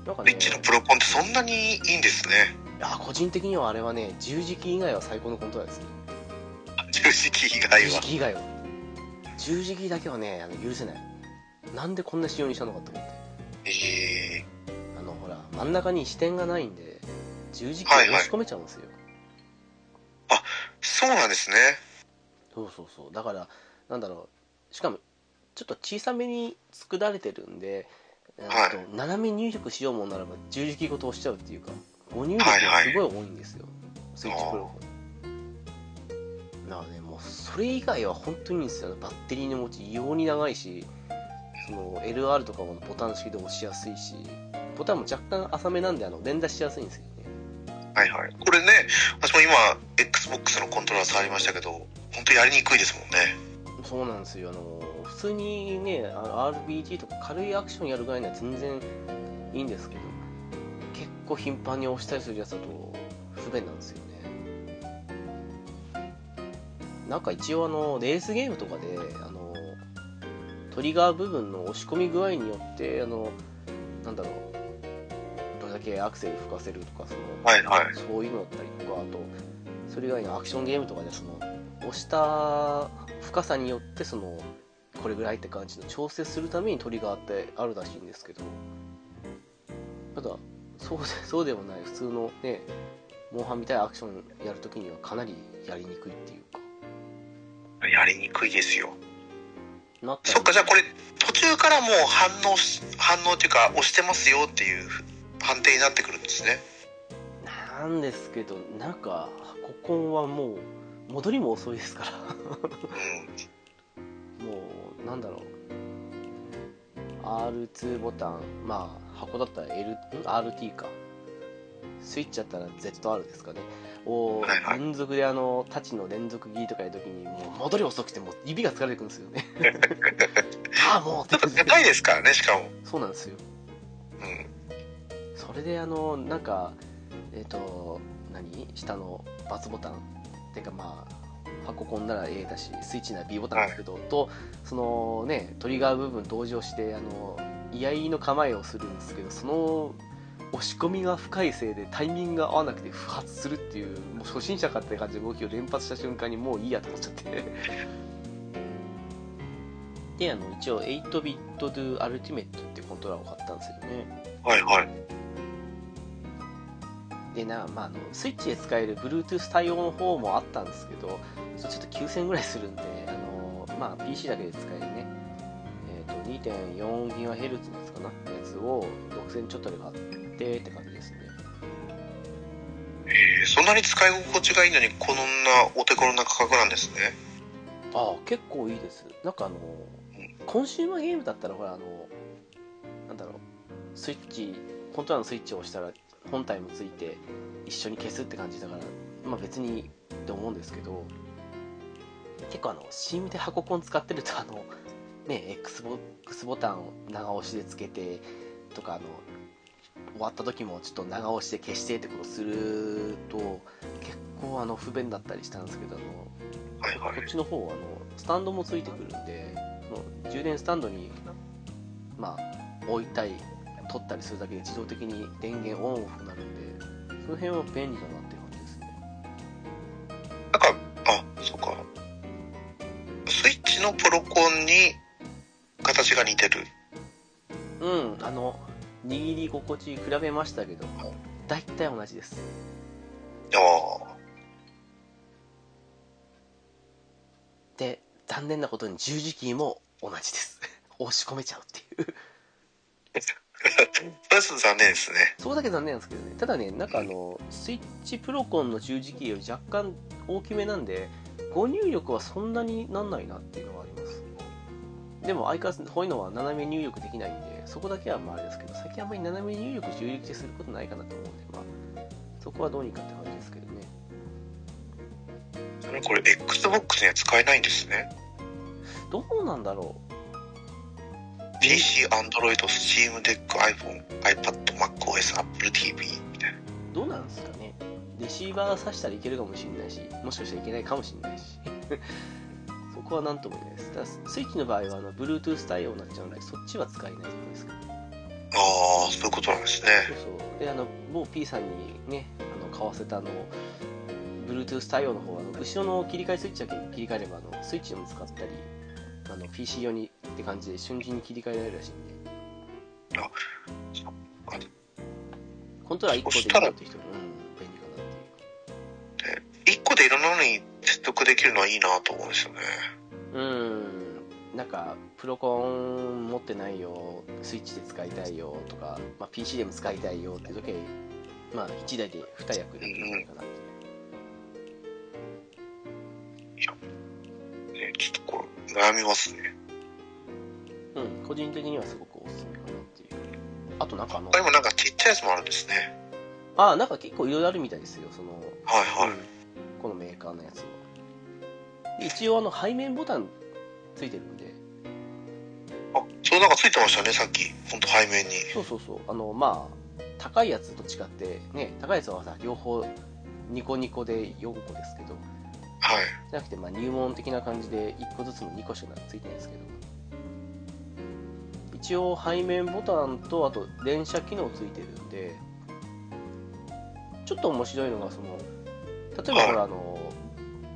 なんかあ。ねリッチのプロコンってそんなにいいんですね。いや個人的にはあれはね、十字キー以外は最高のコントローラーですね。十字キー以外十字は。キー以外は。十字キーだけはね、あの許せない。なんでこんな仕様にしたのかと思って。えあのほら真ん中に視点がないんで十字キーを押し込めちゃうんですよ、そうなんですね。そうそうそう。だからなんだろう。しかもちょっと小さめに作られてるんで、はいえっと斜め入力しようもんならば十字キーごと押しちゃうっていうか誤入力がすごい多いんですよ、スイッチプロだからねもうそれ以外は本当にいいんですよ。バッテリーの持ち異様に長いしその LR とかもボタン式で押しやすいしボタンも若干浅めなんであの連打しやすいんですよねはいはい。これね、私も今、Xbox のコントローラー触りましたけど、本当やりにくいですもんね。そうなんですよあの普通にねあの RPG とか軽いアクションやるぐらいには全然いいんですけど結構頻繁に押したりするやつだと不便なんですよねなんか一応あのレースゲームとかであのトリガー部分の押し込み具合によってあのなんだろうどれだけアクセル吹かせるとかそのはいはい。そういうのだったりとかあとそれ以外のアクションゲームとかでその押した深さによってそのこれぐらいって感じの調整するためにトリガーってあるらしいんですけどただそうで *laughs* そうでもない普通のねモンハンみたいなアクションやるときにはかなりやりにくいっていうかやりにくいですよ。なったそっか、じゃあこれ、途中からもう反応し、反応っていうか、押してますよっていう判定になってくるんですね。なんですけどなんかここはもう戻りも遅いですから。うん。もうなんだろう。R2 ボタンまあ箱だったら L ん？RT か。スイッチだったら ZR ですかねをはいはい。連続であのタッチの連続切りとかやるときにもう戻り遅くてもう指が疲れてくるんですよね。*laughs* ああもうってちょっと高いですからね、しかも。そうなんですよ。うん。それであのなんかえっ、と何？下のバツボタン。っていうかまあ箱コンなら A だしスイッチなら B ボタンですけど、とそのねトリガー部分同時押してあの居合の構えをするんですけどその押し込みが深いせいでタイミングが合わなくて不発するっていうもう初心者かって感じで動きを連発した瞬間にもういいやと思っちゃって。*laughs* であの一応 8bit do ultimate っていうコントローラーを買ったんですよね。はいはい。でな、まあ、あのスイッチで使える Bluetooth 対応の方もあったんですけどちょっと9000円ぐらいするんであの、まあ、PC だけで使えるね、えー、と 2.4GHz のやつかなやつを6000ちょっとで買ってって感じですね。えー、そんなに使い心地がいいのに、こんなお手頃な価格なんですね。ああ結構いいです。なんかあのコンシューマーゲームだったらほらあのなんだろうスイッチコントローラーのスイッチを押したら本体もついて一緒に消すって感じだからまあ別にって思うんですけど結構あの CM で箱コン使ってるとあのね XBOX ボタンを長押しでつけてとかあの終わった時もちょっと長押しで消してってことすると結構あの不便だったりしたんですけどあのはいはいこ。っちの方はあのスタンドもついてくるんでその充電スタンドにまあ置いたり取ったりするだけで自動的に電源オンオフになるんでその辺は便利だなっていう感じですねなんか、あ、そうか。スイッチのプロコンに形が似てる。うんあの握り心地比べましたけど大体同じです。ああ。で残念なことに十字キーも同じです。*laughs* 押し込めちゃうっていう。*laughs* それはちょっと残念ですね。そこだけ残念なんですけどね。ただねなんかあのスイッチプロコンの十字キーより若干大きめなんで誤入力はそんなになんないなっていうのはあります。でも相変わらずこういうのは斜め入力できないんでそこだけはまああれですけど最近あんまり斜め入力重力ですることないかなと思うんでまあそこはどうにかって感じですけどねこれ Xbox には使えないんですね。どうなんだろ PC、Android、Steam Deck、iPhone、iPad、MacOS、Apple TV みたいな。うどうなんですかねレシーバー挿したらいけるかもしれないしもしかしたらいけないかもしれないしそこは何とも言えないです。ただスイッチの場合はあの Bluetooth 対応になっちゃうのでそっちは使えないところですけどああ、そういうことなんですね。そうそう。であの某 P さんにねあの買わせたあの Bluetooth 対応の方はあの後ろの切り替えスイッチだけ切り替えればあのスイッチでも使ったりあの PC 用にって感じで瞬時に切り替えられるらしいんで。あそっか。コントローラー1個でいいよって人もうん便利かなっていう。一個でいろんなのに接得できるのはいいなと思うんですよね。うんなんかプロコン持ってないよスイッチで使いたいよとか、まあ、PC でも使いたいよって時はまあ1台で2役でないかなってね、ちょっとこれ、悩みますね。うん個人的にはすごくおすすめかなっていうあとなんかあの他にもなんかちっちゃいやつもあるんですね。あなんか結構いろいろあるみたいですよそのはいはい。うんこのメーカーのやつは一応あの背面ボタンついてるんであ、そうなんかついてましたね、さっき。ほんと背面に。そうそうそうあのまあ高いやつと違ってね高いやつはさ両方ニコニコで4個ですけどはい。じゃなくてまあ入門的な感じで1個ずつの2個しかついてないんですけど一応背面ボタンとあと連射機能ついてるんでちょっと面白いのがその例えばほらあの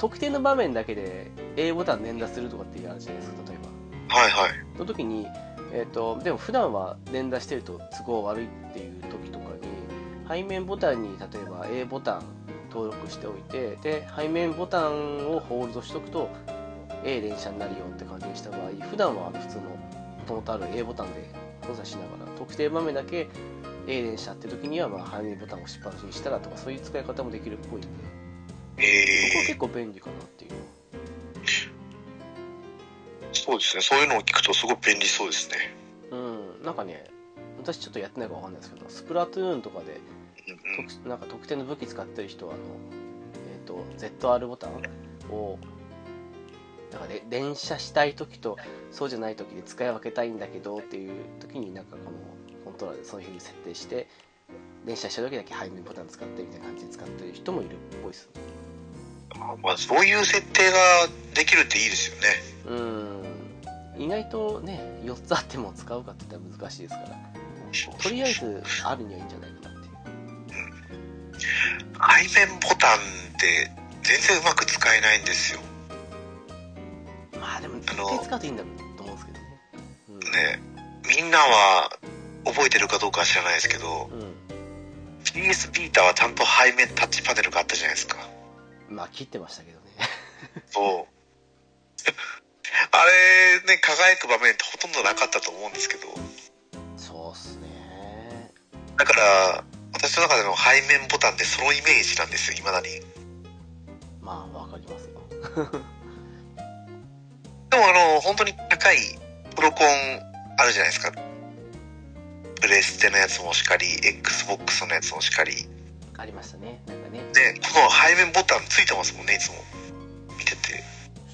特定の場面だけで A ボタン連打するとかっていうあるじゃないですか例えばはいはい。の時に、えー、とでも普段は連打してると都合悪いっていう時とかに背面ボタンに例えば A ボタン登録しておいてで背面ボタンをホールドしとくと A 連射になるよって感じにした場合普段は普通のもともとある A ボタンで操作しながら特定場面だけ A 連射って時にはまあ背面ボタンを押しっぱなしにしたらとかそういう使い方もできるっぽいんでそこはえ結構便利かなっていうー、そうですね。そういうのを聞くとすごい便利そうですね。うんなんかね私ちょっとやってないかわかんないですけどスプラトゥーンとかでうんうん。特なんか特定の武器使ってる人はあの、えー、と ZR ボタンをなんかで連射したい時とそうじゃない時で使い分けたいんだけどっていう時になんかこのコントローラーでそういう風に設定して連射した時だけ背面ボタン使ってみたいな感じで使ってる人もいるっぽいですあまあ、そういう設定ができるっていいですよね。うん意外とね4つあっても使うかって言ったら難しいですからとりあえずあるにはいいんじゃないかなっていう背面ボタンって全然うまく使えないんですよ。まあでも絶対使うといいんだと思うんですけどねうんね。みんなは覚えてるかどうかは知らないですけど、うん PS ビータはちゃんと背面タッチパネルがあったじゃないですか。まあ切ってましたけどね *laughs* そう。あれね、輝く場面ってほとんどなかったと思うんですけど、そうっすねだから、私の中での背面ボタンってそのイメージなんですよ、未だに。まあわかりますよ *laughs* でもあの、本当に高いプロコンあるじゃないですか。プレステのやつもしかり、Xbox のやつもしかり。ありましたねねで、この背面ボタンついてますもんね、いつも。見てて。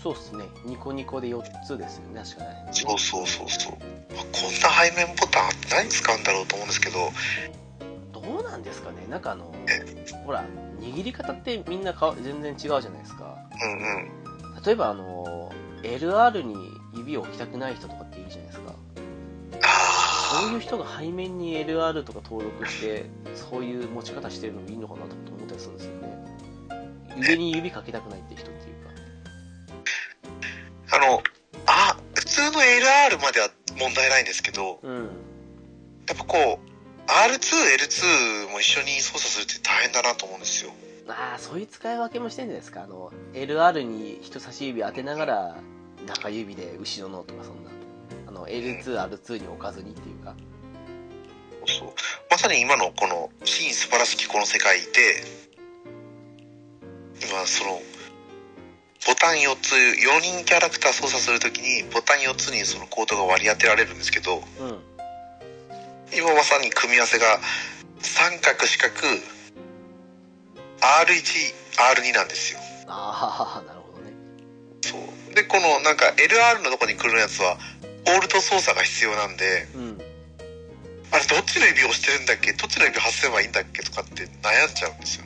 そうっすね。ニコニコで4つですよね確かね。そうそうそうそう。あこんな背面ボタン何使うんだろうと思うんですけど、どうなんですかね。なんかあのほら握り方ってみんなか全然違うじゃないですか。うんうん。例えばあの LR に指を置きたくない人とかっているじゃないですか。あそういう人が背面に LR とか登録してそういう持ち方してるのもいいのかなと。思上に指かけたくないって人っていうか。あ。あの、あ、普通の LR までは問題ないんですけど、うん。やっぱこう、R2、L2 も一緒に操作するって大変だなと思うんですよ。ああそういう使い分けもしてんじゃないですか。あの LR に人差し指当てながら中指で後ろのとかそんな。あの L2R2 に置かずにっていうか。そうまさに今のこの真素晴らしきこの世界で今そのボタン4つ4人キャラクター操作するときにボタン4つにそのコードが割り当てられるんですけどうん。今まさに組み合わせが三角四角 R1R2 なんですよ。ああなるほどね。そう。でこのなんか LR のとこに来るやつはオールト操作が必要なんでうん。あれどっちの指を押してるんだっけ？どっちの指外せばいいんだっけ？とかって悩んじゃうんですよ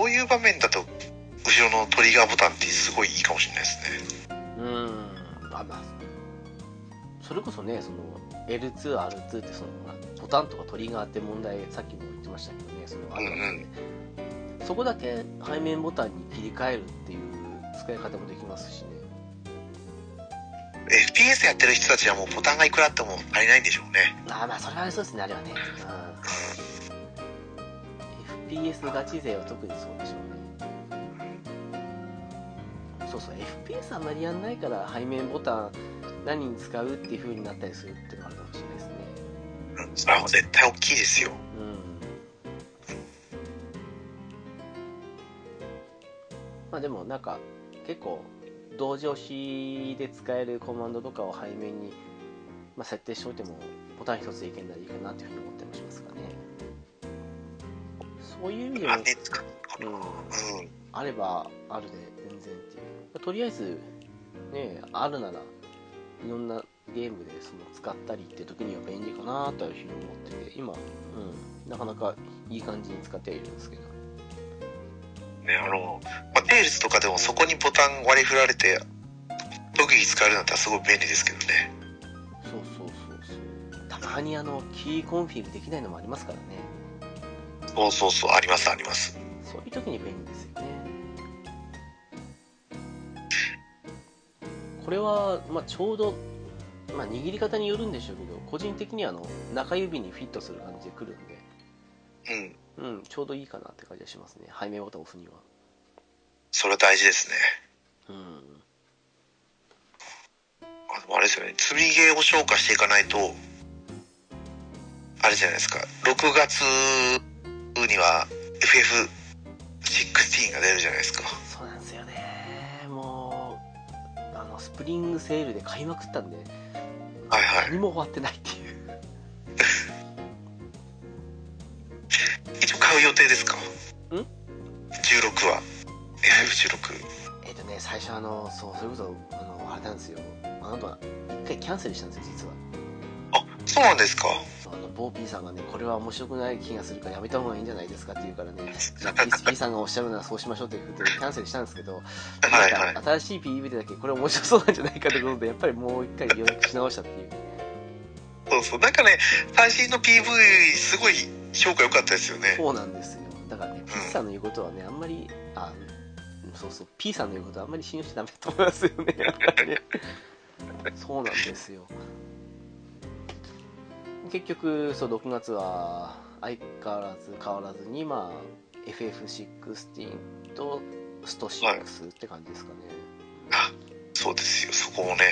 そういう場面だと後ろのトリガーボタンってすごいいいかもしれないですね。うんまあまあそれこそねその L2R2 ってそのボタンとかトリガーって問題さっきも言ってましたけどねそのあるわけで、そこだけ背面ボタンに切り替えるっていう使い方もできますしね。FPS やってる人たちはもうボタンがいくらあっても足りないんでしょうね。ああまあそれはありそうですねあれはね、うん、FPS ガチ勢は特にそうでしょうね。そうそう FPS あんまりやんないから背面ボタン何に使うっていう風になったりするっていうのがあるかもしれないですね。うん、それは絶対大きいですよ。うん。まあでもなんか結構同時押しで使えるコマンドとかを背面に、まあ、設定しておいてもボタン一つでいけんならいいかなっていうふうに思ったりもしますそういう意味でもうのかな。うん。あればあるで全然っていう、まあとりあえずねあるならいろんなゲームでその使ったりって時には便利かなというふうに思ってて今、うん、なかなかいい感じに使ってはいるんですけどね、あの、まあ、テイルズとかでもそこにボタン割り振られて、特技使えるんだったらすごい便利ですけどね。そうそうそうそうたまにあのキーコンフィグできないのもありますからねそうそうそう、ありますあります。そういう時に便利ですよねこれは、まあ、ちょうど、まあ、握り方によるんでしょうけど個人的にはあの中指にフィットする感じでくるんでうん。うん、ちょうどいいかなって感じがしますね。背面ボタン押すには。それ大事ですね。うん。あでもあれですよね、積みゲーを消化していかないと、あれじゃないですか、6月には FF16 が出るじゃないですか。そうなんですよね。もう、あの、スプリングセールで買いまくったんで、はいはい。何も終わってないっていう。*laughs* 一応買う予定ですか？ん ?16 は。FF16。えっ、とね、最初あの、そう、それこそ、あの、あれなんですよ。あなた、一回キャンセルしたんですよ、実は。あ、そうなんですか？そうあの、ボーピーさんがね、これは面白くない気がするからやめた方がいいんじゃないですかって言うからね、じゃあ PSP さんがおっしゃるならそうしましょうって言ってキャンセルしたんですけど、はいはい。新しい PV だけこれ面白そうなんじゃないかということで、やっぱりもう一回予約し直したっていう。そうそう。なんかね、最新の PV すごい評価良かったですよね。そうなんですよ。だからね、P さんの言うことはね、あんまり、あ、うんそうそう、P さんの言うことはあんまり信用しちゃダメだと思いますよね。やっぱりね *laughs* そうなんですよ。結局、そう、6月は相変わらず変わらずに、まあ、FF16 とスト6って感じですかね。あ、そうですよ。そこもね。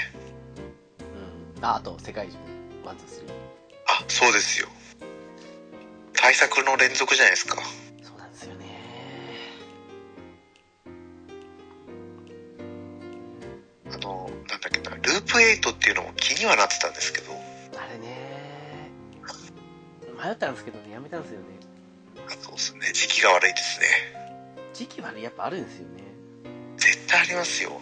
うん。あ、あと、世界中ね、1、2、3。あ、そうですよ。対策の連続じゃないですか。そうなんですよね。あの、なんだっけな、ループ8っていうのも気にはなってたんですけど、迷ったんですけどね、やめたんですよね。そうですね、時期が悪いですね。時期悪いやっぱあるんですよね。絶対ありますよ。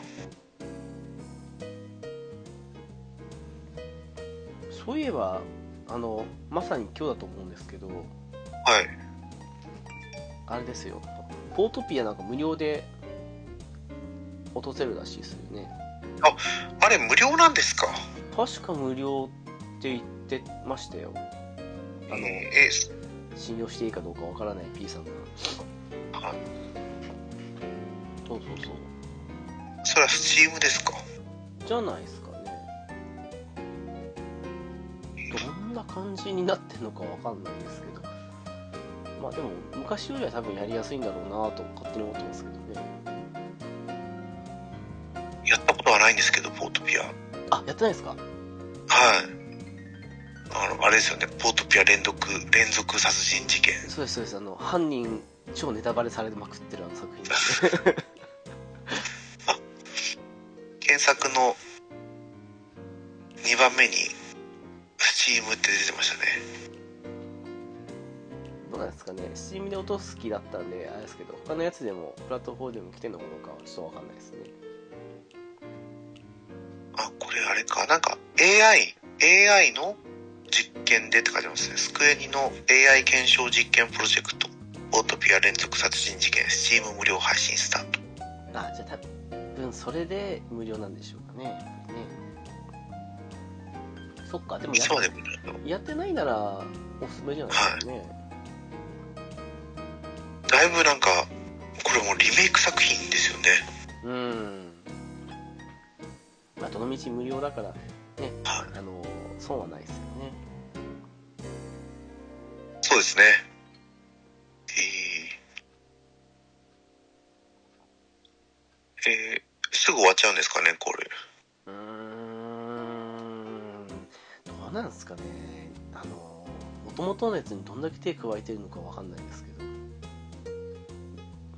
そういえば、あの、まさに今日だと思うんですけど、はい。あれですよ、ポートピアなんか無料で訪れるらしいですよね。あれ、無料なんですか？確か無料って言ってましたよ。あの、え信用していいかどうかわからない P さんが。あそうそうそう。それはスチームですか？じゃないですかね。どんな感じになってんのかわかんないですけど。まあでも、昔よりは多分やりやすいんだろうなと勝手に思ってますけどね。やったことはないんですけど、ポートピア。はい。あ、やってないですか？あの、あれですよね、ポートピア連続、連続殺人事件。そうです、そうです。あの、犯人、超ネタバレされまくってるあの作品で。*laughs* 検索の2番目に、スチームって出てましたね。どうなんですかね。Steam で落とす気だったんで、あれですけど、他のやつでも、プラットフォームでも来てんのかどうかはちょっとわかんないですね。あ、これあれか。なんか AI、AI の実験でって書いてますね。スクエニの AI 検証実験プロジェクト。オートピア連続殺人事件、スチーム無料配信スタート。あ、じゃあ多分、それで無料なんでしょうかね。ねそっか、でもややってないなら、おすすめじゃないですかね。だいぶなんか、これもうリメイク作品ですよね。うん。まあ、どのみち無料だから、ね、はい。あの、損はないですよね。そうですね。えー、えー、すぐ終わっちゃうんですかね、これ。うーんどうなんですかねあのもともとのやつにどんだけ手加えてるのかわかんないですけど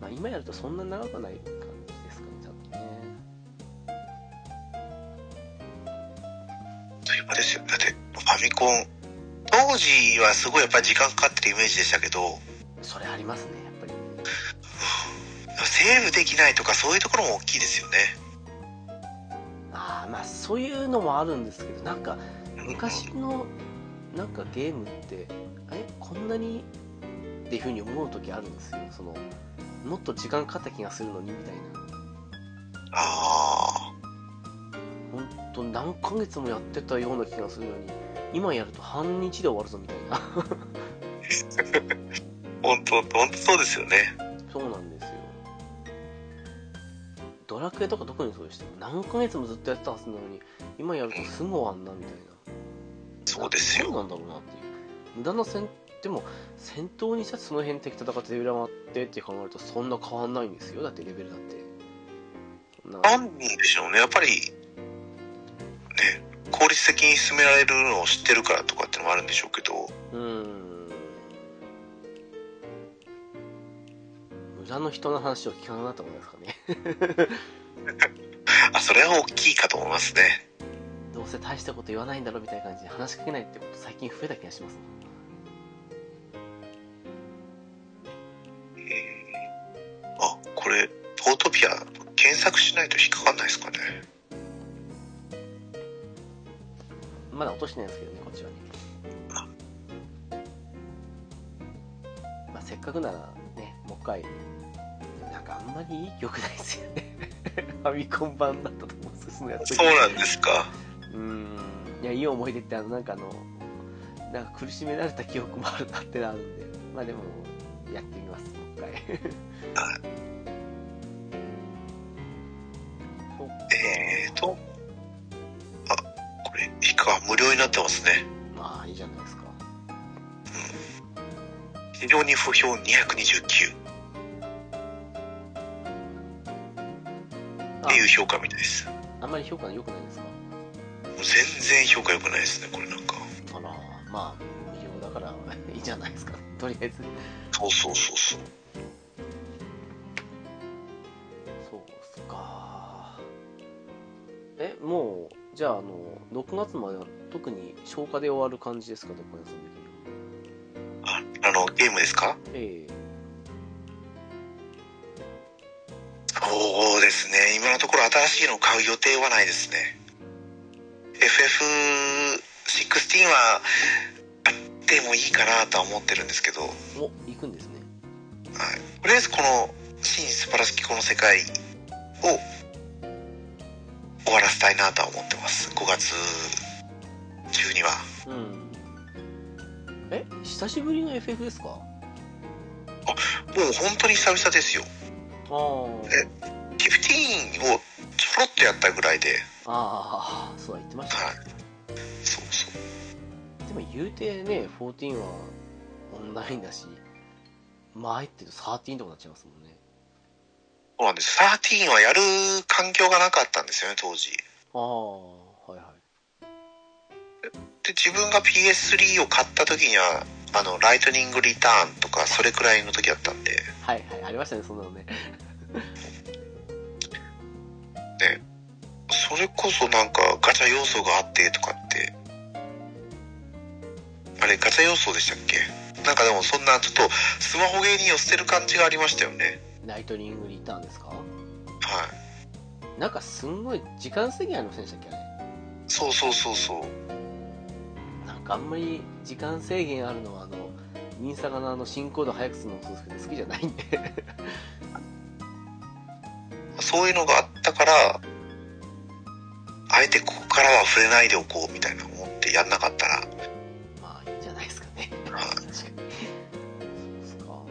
まあ今やるとそんな長くない感じですかね多分ねというかですよ。だって、ファミコン、当時はすごいやっぱり時間かかってるイメージでしたけど、それありますねやっぱり。セーブできないとかそういうところも大きいですよね。ああまあそういうのもあるんですけどなんか昔のなんかゲームってえこんなにっていうふうに思う時あるんですよ。そのもっと時間かかった気がするのにみたいな。あ本当何ヶ月もやってたような気がするのに今やると半日で終わるぞみたいな。あ、*laughs* 本当本当そうですよね。そうなんですよ。ドラクエとか特にそうでしたよ。何ヶ月もずっとやってたはずなのに今やるとすぐ終わんなみたいな。そうですよ。何なんだろうなっていう。無駄な戦でも戦闘にしてその辺敵戦ってレベル上がってって考えるとそんな変わんないんですよ。だってレベルだって。なんでしょうね。やっぱり、ね、効率的に進められるのを知ってるからとかってのもあるんでしょうけど、うーん。無駄の人の話を聞かなくなったことですかね。*laughs* あ、それは大きいかと思いますね。どうせ大したこと言わないんだろみたいな感じで話しかけないってこと最近増えた気がします。えーあ、これ、ポートピア、検索しないと引っかかんないですかね。まだ落としてないんですけどねこっちはね。まあせっかくならねもう一回なんかあんまりいい曲ないですよね。*laughs* ファミコン版だったと思うんですそのやつ。そうなんですか。うーん。いやいい思い出ってあのなんかあのなんか苦しめられた記憶もあるなってなるんで。まあでもやってみますもう一回ますね。まあいいじゃないですか非常に不評229っていう評価みたいです。もあんまり評価良くないですか？う全然評価良くないですね、これなんか。あらまあ無料だからいいじゃないですかとりあえずそうそうそうそう。そうっすかえもうじゃああの6月までは特に消化で終わる感じですか？どこに遊んであ、あの、ゲームですか？ええそうですね。今のところ新しいのを買う予定はないですね。FF16 はあってもいいかなとは思ってるんですけど、はい。お行くんですねとりあえずこの真素晴らしきこの世界を終わらせたいなとは思ってます。5月中には。うんえ？久しぶりの FF ですか？もう本当に久々ですよ。あーえ15をちょろっとやったぐらいで、あーそうだ言ってましたねはい。そうそう。でも言うてね14はオンラインだし前って言うと13とかなっちゃいますもんねそうなんです。13はやる環境がなかったんですよね、当時。ああで、自分が PS3 を買った時には、あの、ライトニングリターンとか、それくらいの時だったんで、はいはいありましたねそんなのね *laughs* それこそなんかガチャ要素があってとかって、あれガチャ要素でしたっけ？なんかでもそんなちょっとスマホゲーに寄せてる感じがありましたよね。ライトニングリターンですか？はい。なんかすんごい時間制限ありませんでしたっけあれ？そうそうそうそう。かあんまり時間制限あるのはあのミンサガのあの進行度早くするのもそうですけど好きじゃないんで。そういうのがあったから、あえてここからは触れないでおこうみたいな思ってやんなかったら、まあいいんじゃないですかね。はい。確かに。そうっすか。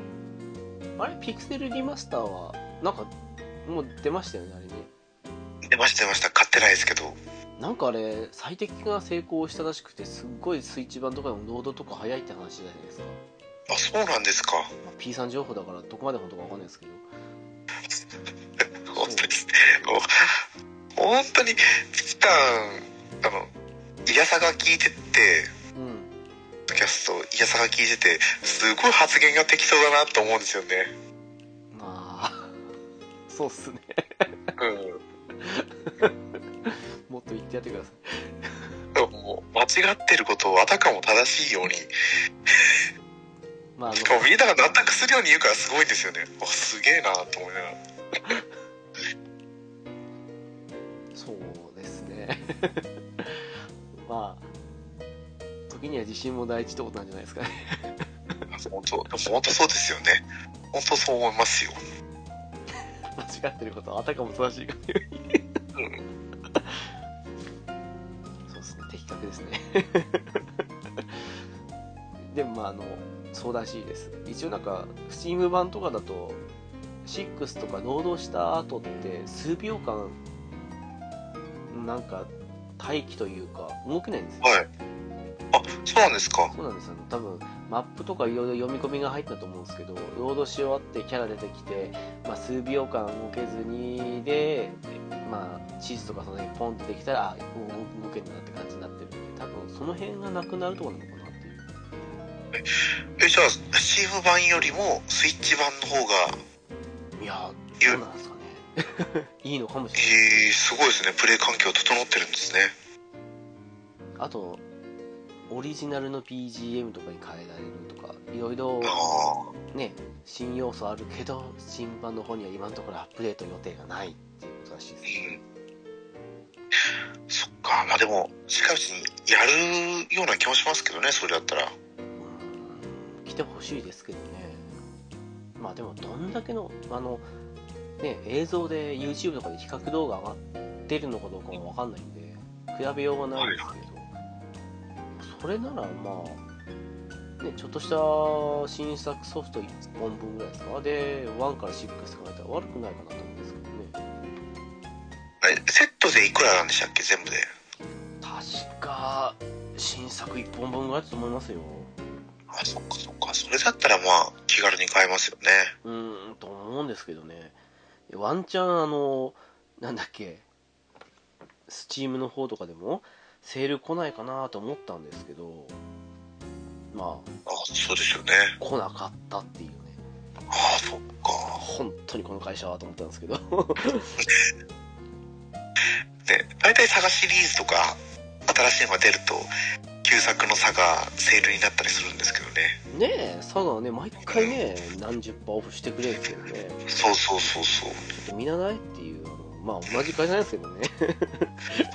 あれピクセルリマスターはなんかもう出ましたよねあれね。出ました出ました。買ってないですけど。なんかあれ最適化が成功したらしくてすっごいスイッチ版とかのノードとか早いって話じゃないですか、あ、そうなんですか。まあ P さん情報だからどこまで本当かわかんないですけど本当に本当に、普段、あの、イヤサが聞いてて、うんキャスト、イヤサが聞いてて、すごい発言が適当だなと思うんですよね。まあそうっすねうん。もっと言ってやってくださいもう、間違ってることをあたかも正しいように、まああしかものみんなが納得するように言うからすごいんですよね。あ、すげえなと思いながら。そうですね *laughs* まあ時には自信も大事ってことなんじゃないですかね本当、本当そうですよね。本当そう思いますよ。*laughs* 間違ってることはあたかも正しいかのようにそうですね的確ですねでもまああのそうらしいです一応なんか Steam 版とかだと6とかロードした後って数秒間なんか待機というか動けないんですよ、はい。あ、そうなんですか。そうなんですよ、ね、多分マップとかいろいろ読み込みが入ったと思うんですけどロードし終わってキャラ出てきて、まあ、数秒間動けずにで、まあ、地図とかその辺ポンってできたらあ動けるなって感じになってるんで多分その辺がなくなるところなのかなっていうえ、じゃあ、スチーム版よりもスイッチ版の方が、いやゆどうなんですかね *laughs* いいのかもしれないえー、すごいですね。プレイ環境整ってるんですね。あとオリジナルの BGM とかに変えられるとかいろいろあね新要素あるけど *laughs* 新版の方には今のところアップデート予定がないっていうことらしいですあ、うん。そっか。まあでも、近いうちにやるような気もしますけどね、それだったら。うーん来てほしいですけどねまあでもどんだけのあのね映像で YouTube とかで比較動画上がってるのかどうかもわかんないんで比べようがないですけどそれならまあねちょっとした新作ソフト1本分ぐらいですか？で1から6って考えたら悪くないかなと思うんですけどねあれセットでいくらなんでしたっけ、全部で。確か新作1本分ぐらいだと思いますよあ、そっかそっか。それだったらまあ、気軽に買えますよね。うーんと思うんですけどねワンチャンあのなんだっけ？スチームの方とかでもセール来ないかなと思ったんですけどまああ、そうですよね。来なかったっていうねああ、そっか。本当にこの会社はと思ったんですけどで、*laughs* 大体サガシリーズとか、新しいのが出ると、旧作の差がセールになったりするんですけどね。ねえ佐賀ね毎回ね何十パーオフしてくれるんですよねそうそうそうそう。ちょっと見習えっていうまあ同じ会社ですけどね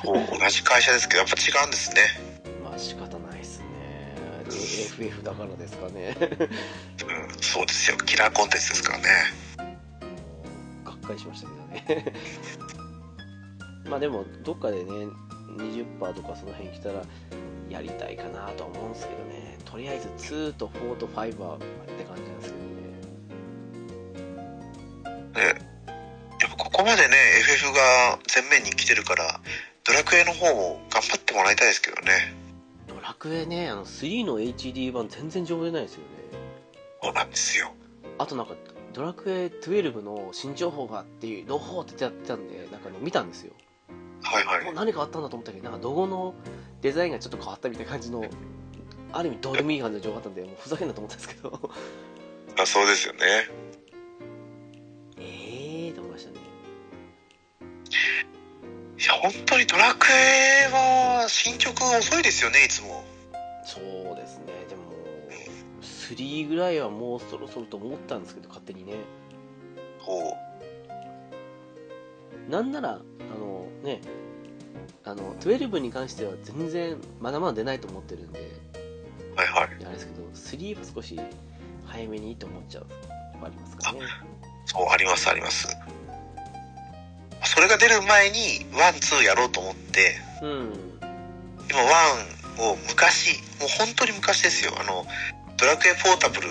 同じ会社ですけど、やっぱ違うんですね。まあ仕方ないですね FF だからですかねうん、そうですよ。キラーコンテンツですからね。がっかりしましたけどね *laughs* まあでもどっかでね20%とかその辺来たらやりたいかなとは思うんですけどねとりあえず2と4と5はって感じなんですけどねで、やっぱここまでね、FF が前面に来てるから、ドラクエの方も頑張ってもらいたいですけどね。ドラクエねあの3の HD 版全然上手ないですよねそうなんですよ。あとなんかドラクエ12の新情報がっていう朗報ってやってたんでなんか見たんですよはいはい。もう何かあったんだと思ったけどなんかロゴのデザインがちょっと変わったみたいな感じのある意味どうでもいい感じの情報だったんでもうふざけんなと思ったんですけどあそうですよね。いや、本当にドラクエは進捗が遅いですよね、いつも。そうですねでも3ぐらいはもうそろそろと思ったんですけど勝手にねこなんならあのねあの12に関しては全然まだまだ出ないと思ってるんでう。はいはい。あれですけど3は少し早めにと思っちゃうありますかねそう、ありますあります。それが出る前に、 one、two やろうと思って、うん今、ワンを昔、もう本当に昔ですよ。あの、ドラクエポータブル、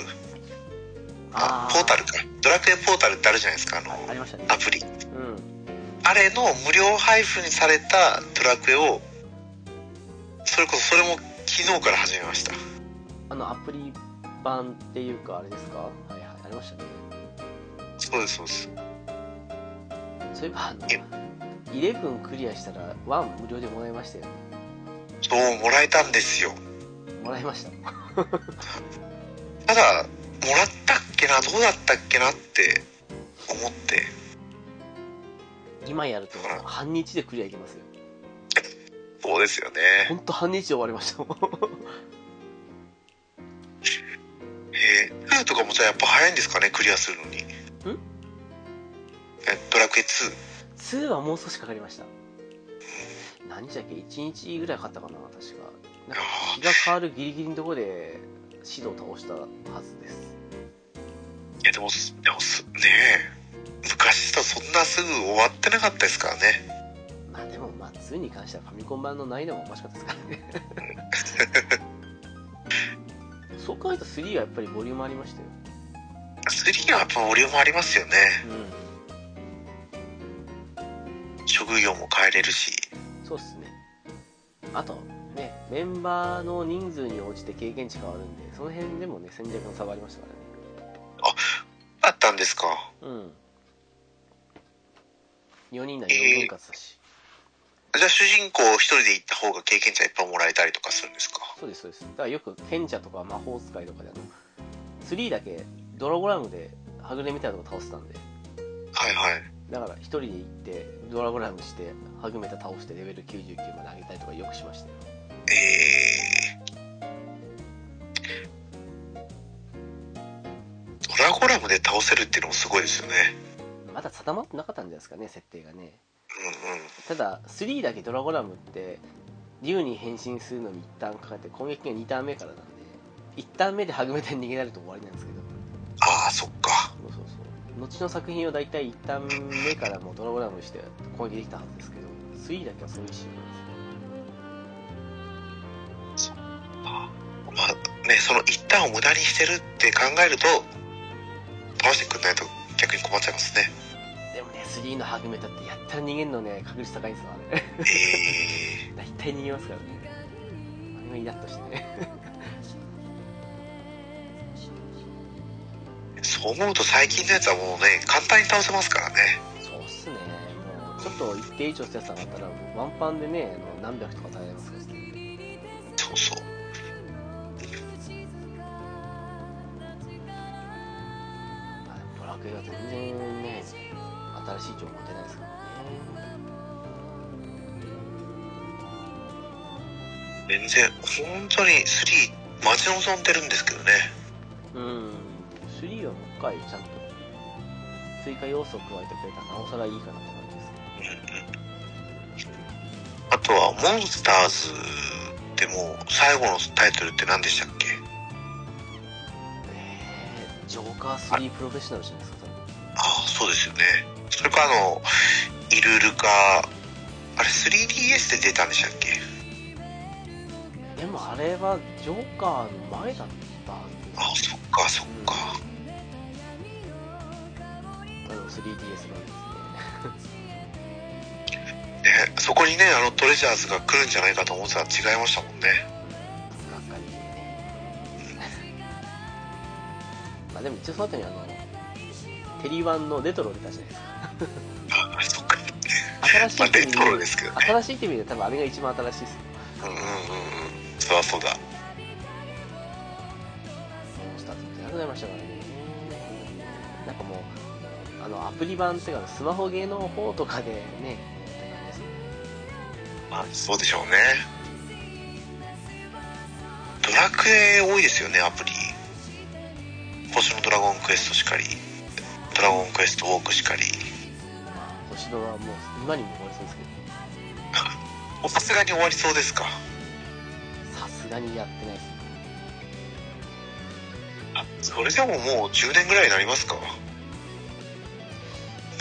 あ、ーポータルか。ドラクエポータルってあるじゃないですか、あの、ありましたねアプリ。うんあれの無料配布にされたドラクエを、それこそそれも昨日から始めました。あのアプリ版っていうかあれですか？はいはいありましたねそうです、そうです。そういえばあのえ11クリアしたら1無料でもらいましたよ。ねそう、もらえたんですよ。もらいました。ただ、もらったっけな、どうだったっけなって思って、今やると半日でクリアいけますよ。そうですよね。ほんと半日で終わりました。もんえー、2とかもじゃあやっぱ早いんですかね、クリアするのに。ドラクエ2。2はもう少しかかりました。何日だっけ？1日ぐらいかかったかな確かなんか日が変わるギリギリのところでシドを倒したはずです。いや、でも、でもす、ねえ、昔とそんなすぐ終わってなかったですからね。まあでもまあ2に関してはファミコン版の難易度もおかしかったですからね。*laughs* そう考えると3はやっぱりボリュームありましたよ。3はやっぱボリュームありますよね。うん職業も変えれるし。そうっすね。あとねメンバーの人数に応じて経験値変わるんでその辺でもね戦略の差がありましたからね。だったんですか？うん。4人なら4分割だし、じゃあ主人公一人で行った方が経験値はいっぱいもらえたりとかするんですか？そうですそうです。だからよく賢者とか魔法使いとかであの3だけドラゴラムではぐれみたいなとこ倒せたんで。はいはい。だから一人で行ってドラゴラムしてはぐめた倒してレベル99まで上げたりとかよくしましたよえー、ドラゴラムで倒せるっていうのもすごいですよね。まだ定まってなかったんじゃないですかね設定がねうんうん。ただ3だけドラゴラムって竜に変身するのに一旦かかって攻撃が2ターン目からなんで1ターン目ではぐめたに逃げられると終わりなんですけどああ、そっか。後の作品は大体1ターン目からもうドラゴラムして攻撃できたはずですけど3だけはそういう仕様なんですよまあね、その一旦を無駄にしてるって考えると、倒してくんないと逆に困っちゃいますね。でもね3のはぐめたってやったら逃げるのね確率高いんですよあれえ大体逃げますからね。あれがイラッとしてねそう思うと最近のやつはもうね、簡単に倒せますからね。そうっすねもうちょっと一定以上したやつったらワンパンでねあの何百とか耐えますからねそうそう。まあドラクエは全然ね新しい情報出ないですからね全然、本当に3、待ち望んでるんですけどね。うん3はもう一回ちゃんと追加要素を加えてくれたらなおさらいいかなって感じですねあとは、モンスターズでも、最後のタイトルって何でしたっけ？えー、ジョーカー3プロフェッショナルじゃないですかああ、そうですよね。それかあの、イルルか、あれ 3DS で出たんでしたっけ？でもあれはジョーカーの前だったああ、そっか、そっか。あの 3DS 版ですね *laughs* ね、そこにね、あのトレジャーズが来るんじゃないかと思ってたら違いましたもんね。がっかりね *laughs* まあでも一応その後にあのテリワンのレトロ出たじゃないですかああ、そっか。新しいまあ、レトって意味でロですけどね。新しいって意味で多分あれが一番新しいですうんうんうんうん。そうだそうだ。モンスターズってなくなりましたからねあのアプリ版っていうかスマホゲーの方とかでねって感じですねまあ、そうでしょうね。ドラクエ多いですよね、アプリ。星のドラゴンクエストしかり、ドラゴンクエストウォークしかり。まあ星野はもう今にも終わりそうですけ *laughs* おさすがに終わりそうですか。どさすがにやってないですあ、それでももう10年ぐらいになりますか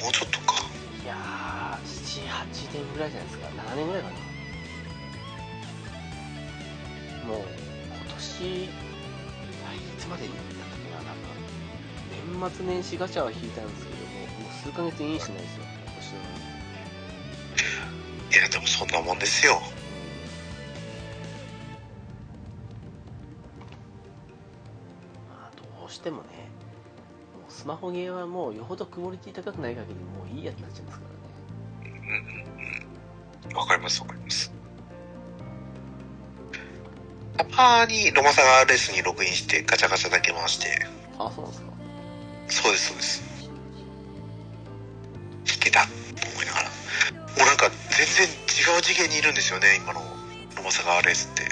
もうちょっとか。いやー78年ぐらいじゃないですか7年ぐらいかなもう今年あいつまでになったっけななんか年末年始ガチャは引いたんですけどももう数ヶ月インしてないですよいや、でもそんなもんですよ。まあどうしてもねスマホゲーはもうよほどクオリティ高くない限りもういいやつになっちゃいますからねわかりますわかります。たまにロマサガレースにログインしてガチャガチャだけ回して、あそうなんですかそうですそうです。弾けたと思いながら。もうなんか全然違う次元にいるんですよね、今のロマサガレースって。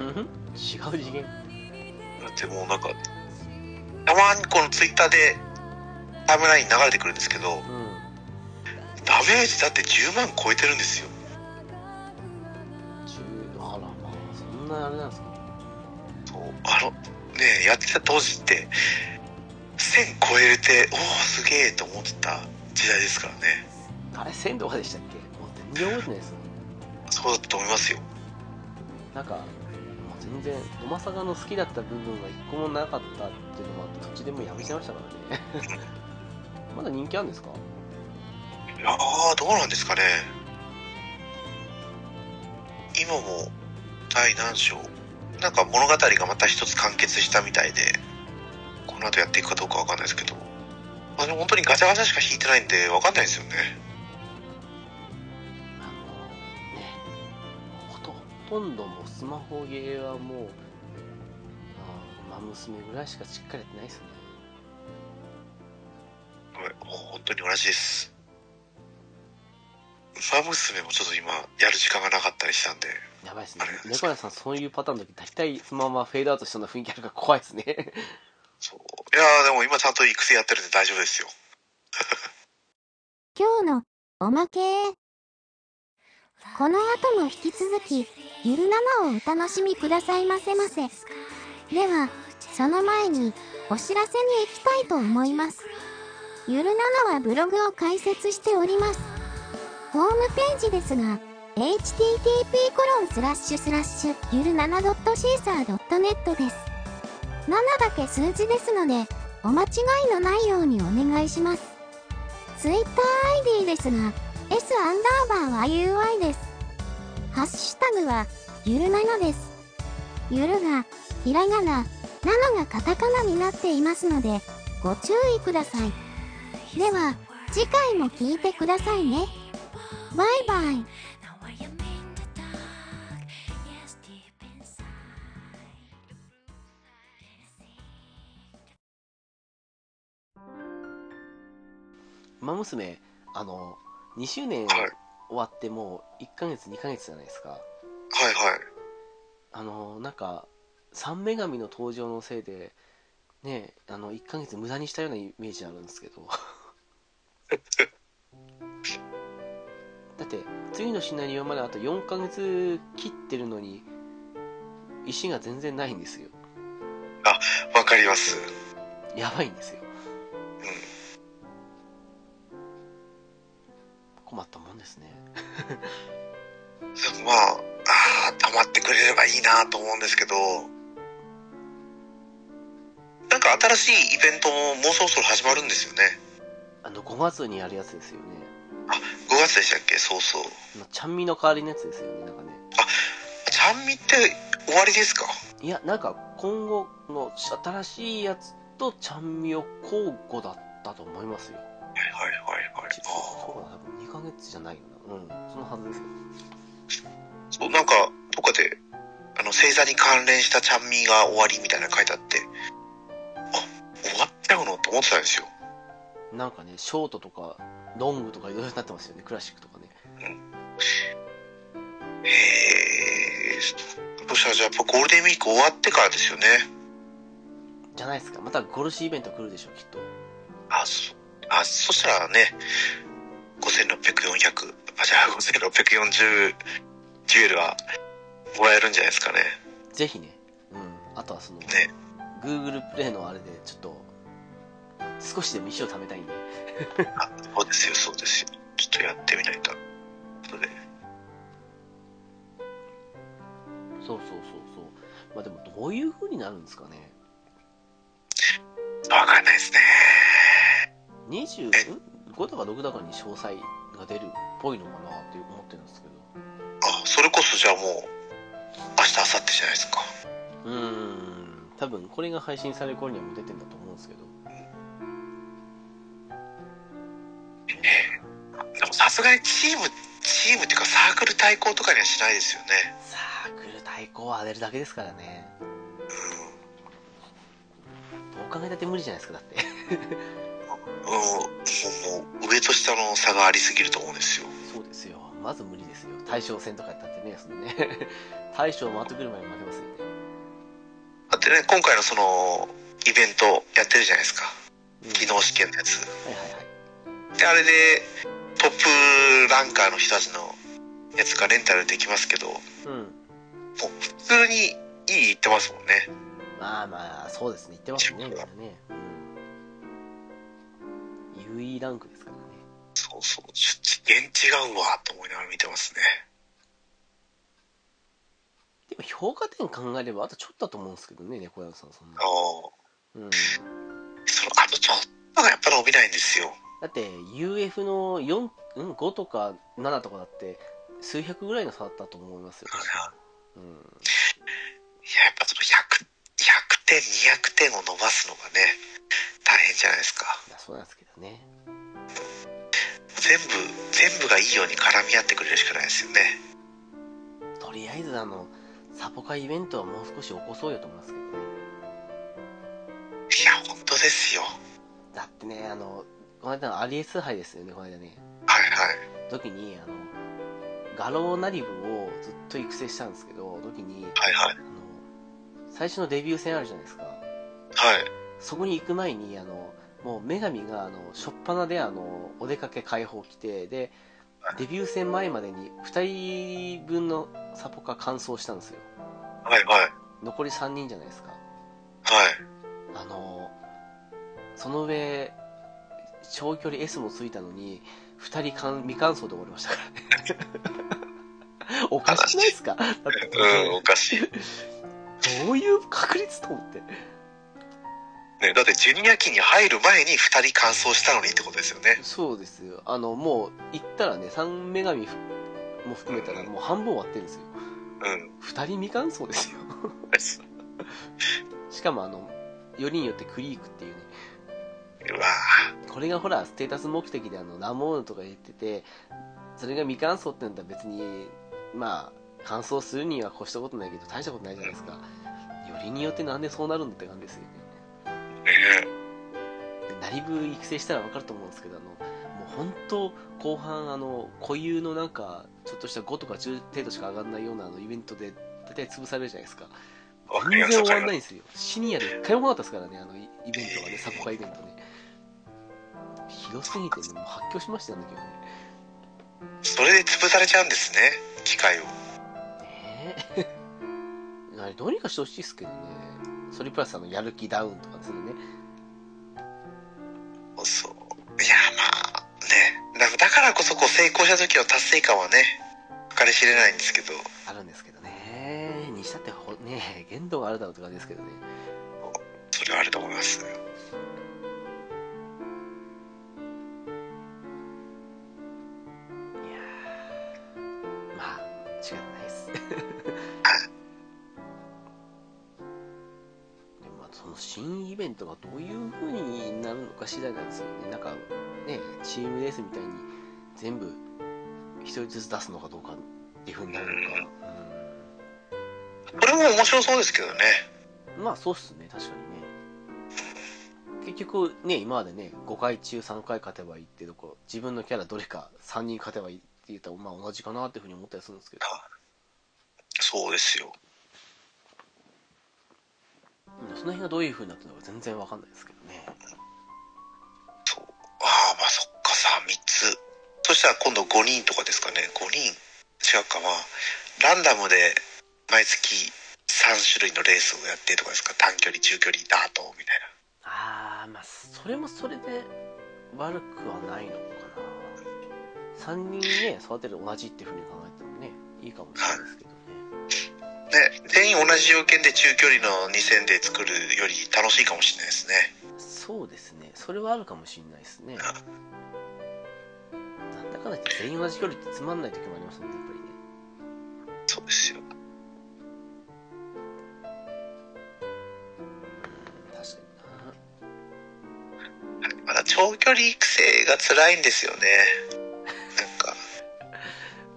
うん違う次元だってもうなんか、たまにこのツイッターでタイムラインに流れてくるんですけど、うんダメージだって10万超えてるんですよ。10あらまあそんなあれなんですか？そうあの、ねやってた当時って、1000超えれて、おお、すげえと思ってた時代ですからね。あれ1000とかでしたっけ？もう全然覚えてないですよそうだと思いますよ。なんか全然ロマサガの好きだった部分が一個もなかったっていうのもあって途中でもやめちゃいましたからね *laughs* まだ人気あるんですか？いやー、どうなんですかね。今も第何章なんか物語がまた一つ完結したみたいで、この後やっていくかどうかわかんないですけど、まあ、でも本当にガチャガチャしか引いてないんでわかんないですよね。とほとんどもうスマホゲーはもうまあ娘ぐらいしかしっかりやってないですねはい本当に同じです。ウマ娘もちょっと今やる時間がなかったりしたんで、やばいですね猫屋さんそういうパターンの時大体そのままフェードアウトしそうな雰囲気あるから怖いですねそう。いやーでも今ちゃんと育成やってるんで大丈夫ですよ。今日のおまけこの後も引き続きゆるななをお楽しみくださいませませ。ではその前にお知らせに行きたいと思います。ゆるななはブログを開設しております。ホームページですが http コロンススラッシュゆるなな .caesar.net です。7だけ数字ですのでお間違いのないようにお願いします。TwitterID ですが S アンダーバーは UI です。ハッシュタグはゆるななです。ゆるがひらがな、なのがカタカナになっていますのでご注意ください。では次回も聞いてくださいね。バイバイ。「ウマ娘」あの2周年はい。終わってもう1ヶ月2ヶ月じゃないですか。はいはい。あのなんか三女神の登場のせいでねあの1ヶ月無駄にしたようなイメージあるんですけど。*laughs* だって次のシナリオまであと4ヶ月切ってるのに石が全然ないんですよ。わかります。やばいんですよ困ったもんですねん。*laughs* まあ、ああ、溜まってくれればいいなと思うんですけど、なんか新しいイベントももうそろそろ始まるんですよね。あの5月にやるやつですよね5月でしたっけ？そうそう。ちゃんみの代わりのやつですよねなんかねちゃんみって終わりですか？いやなんか今後の新しいやつとちゃんみを交互だったと思いますよはいはい。そうだ多分2ヶ月じゃないよなうんそのはずですよそう、なんか、どっかで、あの、星座に関連したちゃんみが終わりみたいなの書いてあって、あ、終わっちゃうのと思ってたんですよ。なんかねショートとかロングとかいろいろなってますよねクラシックとかねへえ。そしたらじゃあやっぱゴールデンウィーク終わってからですよね。じゃないですかまたゴルシーイベント来るでしょきっとあ、そ、あ、そしたらね、5600、400、あ、じゃあ5640デュエルはもらえるんじゃないですかね。ぜひねうんあとはそのね。Google プレイのあれでちょっと少しでも石を貯めたいんで *laughs* あ、そうですよ、そうですよ。ちょっとやってみないと。後で。そうそうそうそうまあでもどういう風になるんですかねわかんないですね。25だか6だかに詳細が出るっぽいのかなって思ってるんですけどあ、それこそじゃあもう、明日、明後日じゃないですか。うーん多分これが配信される頃にはもう出てんだと思うんですけどでもさすがにチームチームっていうかサークル対抗とかにはしないですよね。サークル対抗は当てるだけですからね。どう考えたって無理じゃないですか、だって。うん。上と下の差がありすぎると思うんですよ。そうですよ。まず無理ですよ。大将戦とかやったってね、そのね。*laughs* 大将回ってくる前に負けますよね。だってね、今回のその、イベントやってるじゃないですか。うん技能試験のやつ。はいはいはい。で、あれで、トップランカーの人たちのやつがレンタルできますけど、もうん。う普通にいい言ってますもんね。まあまあ、そうですね。言ってますね、みんなね。うん。優位ランクですからね。そうそう、ち次元違うわ、と思いながら見てますね。でも評価点考えればあとちょっとだと思うんですけどね、猫屋さんそんなあ。あ。うん。その、あとちょっとがやっぱ伸びないんですよ。だって UF の4、うん、5とか7とかだって数百ぐらいの差だったと思いますよ。うん。いや、やっぱその100、100点、200点を伸ばすのがね、大変じゃないですか。そうなんですけどね。全部、全部がいいように絡み合ってくれるしかないですよね。とりあえずあの、サポカイベントはもう少し起こそうよと思いますけどね。いや、本当ですよ。だってね、あの、この間のアリエス杯ですよね、この間ね。はいはい。時に、あの、ガローナリブをずっと育成したんですけど、時に、はいはい。あの、最初のデビュー戦あるじゃないですか。はい。そこに行く前に、あの、もう女神が、あの、しょっぱなで、あの、お出かけ解放来て、で、デビュー戦前までに2人分のサポカ完走したんですよ。はいはい。残り3人じゃないですか。はい。あの、その上、長距離 S もついたのに、2人かん未完走で終わりましたからね。*laughs* おかしくないですか？うん、おかしい。どういう確率と思って。ね、だってジュニア期に入る前に二人完走したのにってことですよね。そうですよ。あの、もう、行ったらね、3女神も含めたらもう半分終わってるんですよ。うん。2人未完走ですよ。*laughs* しかもあの、よりによってクリークっていうね、うわこれがほら、ステータス目的であの、ラモーヌとか言ってて、それが未完走ってんだったら別に、まあ、完走するには越したことないけど、大したことないじゃないですか。よりによってなんでそうなるんだって感じですよね。ねでナリブ育成したら分かると思うんですけど、あの、もう本当、後半、あの、固有のなんか、ちょっとした5とか10程度しか上がらないようなあのイベントで、大体潰されるじゃないですか。全然終わ。んないんですよ。シニアで一回もなかったですからね、あのイイベントはね、サポカイベントね。ひどすぎてね、もう発狂しましたよね、今日ね。それで潰されちゃうんですね、機械を。ねえ。*laughs* あれどうにかしてほしいですけどね。それプラスあの、やる気ダウンとかですよね。そう。いや、まあ、ね。だだからこそこう成功した時の達成感はね、計り知れないんですけど、あるんですけどね。にしたってほ、ね限度があるだろうって感じですけどね。それはあると思います。ベントがどういう風になるのか次第なんですよね。なんか、ね、チームレースみたいに全部一人ずつ出すのかどうかっていう風になるのか。これも面白そうですけどね。うん、まあ、そうっすね、確かにね。結局ね、今までね、5回中3回勝てばいいってとこ、自分のキャラどれか3人勝てばいいって言ったら、まあ同じかなっていう風に思ったりするんですけど。そうですよ。うんその辺がどういう風になってるのか全然わかんないですけどね。そう。ああ、まあそっかさ、3つ。そしたら今度5人とかですかね。5人違うか、まあ、ランダムで毎月3種類のレースをやってとかですか。短距離、中距離、ダートみたいな。あー、まあ、それもそれで悪くはないのかな。3人ね、育てる同じっていう風に考えてもね、いいかもしれないですけどね。ね、全員同じ条件で中距離の2戦で作るより楽しいかもしれないですね。そうですね、それはあるかもしれないですね。なんだかんだ全員同じ距離ってつまんない時もありますもんね、やっぱりね。そうですよ。うん、確かにな。まだ長距離育成が辛いんですよね。なんか、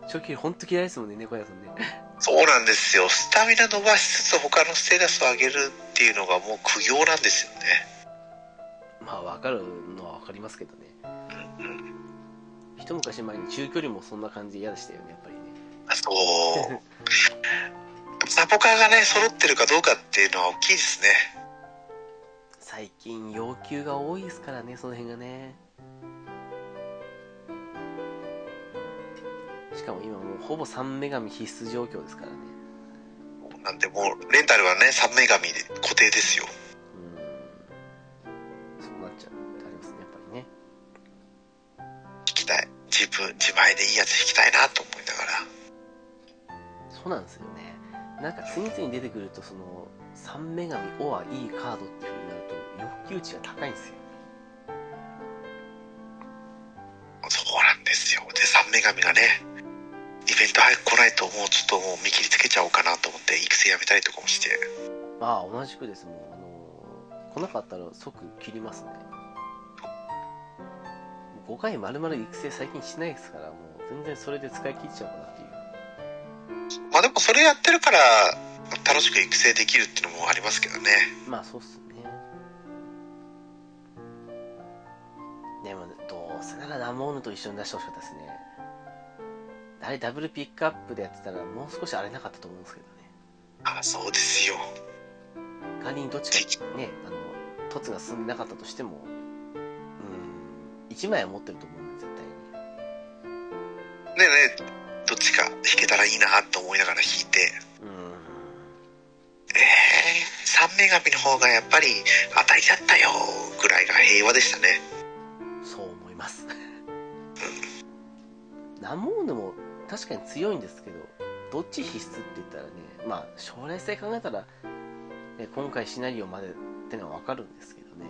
*laughs* 長距離ほんと嫌いですもんね、猫屋さんね。そうなんですよ。スタミナ伸ばしつつ他のステータスを上げるっていうのがもう苦行なんですよね。まあ、わかるのはわかりますけどね。うん。一昔前に中距離もそんな感じで嫌でしたよね、やっぱりね。そう。*laughs* サポカーがね、揃ってるかどうかっていうのは大きいですね。最近要求が多いですからね、その辺がね。しかも今もうほぼ3女神必須状況ですからね。なんでもう、レンタルはね、三女神で固定ですよ。うん。そうなっちゃうってありますね、やっぱりね。引きたい。自分、自前でいいやつ引きたいなと思いながら。そうなんですよね。なんか次々に出てくると、その、3女神オアいいカードっていう風になると、欲求値が高いんですよ。そうなんですよ。で、三女神がね、イベント早く来ないともうちょっともう見切りつけちゃおうかなと思って育成やめたりとかもして。まあ、同じくですもん。あのー来なかったら即切りますね。5回丸々育成最近しないですから、もう全然それで使い切っちゃおうかなっていう。まあでもそれやってるから楽しく育成できるっていうのもありますけどね。まあ、そうっすね。でも、どうせならラモーヌと一緒に出してほしかったですね。あれダブルピックアップでやってたらもう少し荒れなかったと思うんですけどね。あ、そうですよ。仮にどっちかね、あの、凸が進んでなかったとしても、うん、1枚は持ってると思うんで、絶対に。ねえねえ、どっちか弾けたらいいなと思いながら弾いて、うん。えー、三女神の方がやっぱり当たりだったよぐらいが平和でしたね。そう思います。ラモーヌも確かに強いんですけど、どっち必須って言ったらね、まあ将来性考えたら、ね、今回シナリオまでってのはわかるんですけどね。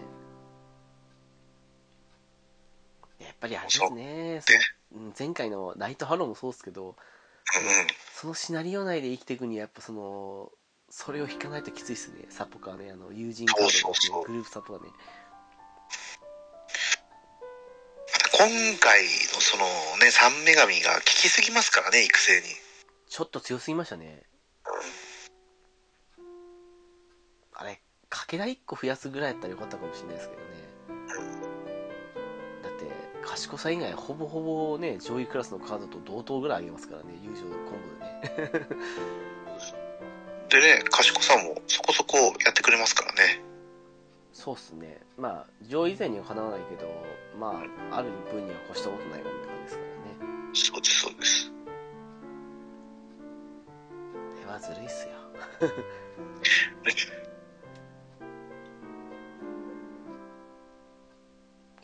やっぱりあれですね、前回のライトハローもそうですけど。そのシナリオ内で生きていくにはやっぱその、それを引かないときついっすね、サポカね、あの、友人カードですねグループサポはね。今回のそのね、三女神が効きすぎますからね、育成に。ちょっと強すぎましたね。あれ、かけら1個増やすぐらいだったらよかったかもしれないですけどね。だって、賢さ以外ほぼほぼね、上位クラスのカードと同等ぐらいあげますからね、友情コンボでね。*laughs* でね、賢さもそこそこやってくれますからね。そうっすね。まあ、上位以前にはかなわないけど、まあ、ある分には越したことないよって感じですからね。そうです、そうです。これはずるいっすよ。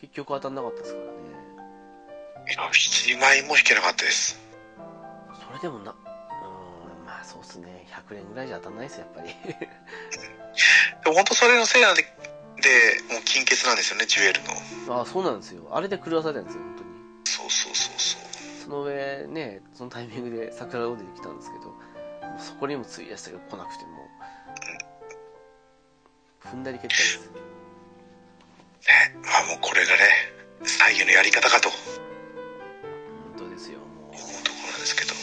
結局当たんなかったですからね。いや、7枚も引けなかったです。それでもな、うーん、まあそうっすね。100連ぐらいじゃ当たんないっすよ、やっぱり。でも本当それのせいなんで、で、もう金欠なんですよね、ジュエルの。ああ、そうなんですよ。あれで狂わされたんですよ、本当に。そうそうそうそう。その上ね、そのタイミングで桜が出てきたんですけど、そこにも費やしたが来なくても、踏んだり蹴ったりです。ね、まあもうこれがね、最後のやり方かと思本当ですよ、もう。うところなんですけど。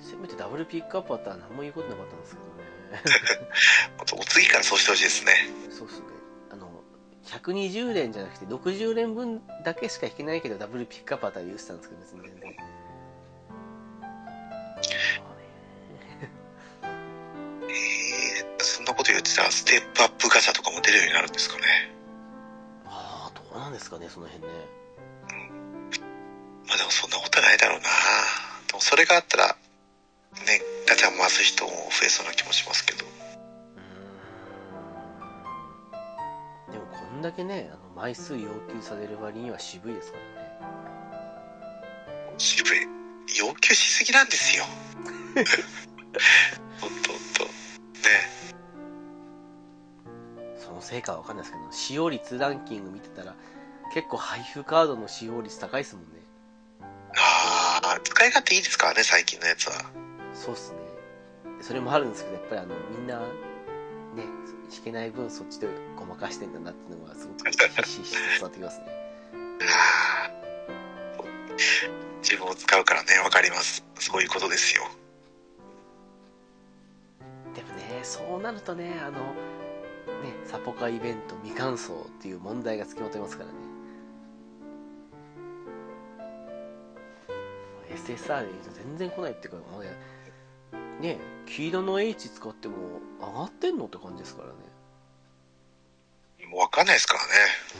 せめてダブルピックアップあったら何も言うことなかったんですけどね。*laughs* 次からそうしてほしいですね。そうっすね。あの、120連じゃなくて60連分だけしか引けないけどダブルピックアップあったら言ってたんですけど、別に全然。えー、そんなこと言ってたらステップアップガチャとかも出るようになるんですかね。ああ、どうなんですかね、その辺ね。まあでもそんなことはないだろうなでもそれがあったら、ね、ガチャ回す人も増えそうな気もしますけど。うーんでもこんだけね、あの枚数要求される割には渋いですからね。渋い。要求しすぎなんですよ。*laughs* ほんとほんと。ね。そのせいかはわかんないですけど、使用率ランキング見てたら、結構配布カードの使用率高いですもんね。ああ、使い勝手いいですからね、最近のやつは。そうっすね。それもあるんですけど、やっぱりあの、みんな、ね、弾けない分そっちでごまかしてんだなっていうのがすごくひしひしと伝わってきますね。自分を使うからね、わかります。そういうことですよ。でもね、そうなるとね、あの、ね、サポカイベント未完走っていう問題がつきまといますからね。SSR で言うと全然来ないっていうか、もうね、ね、黄色の H 使っても上がってんのって感じですからね。もうわかんないですからね。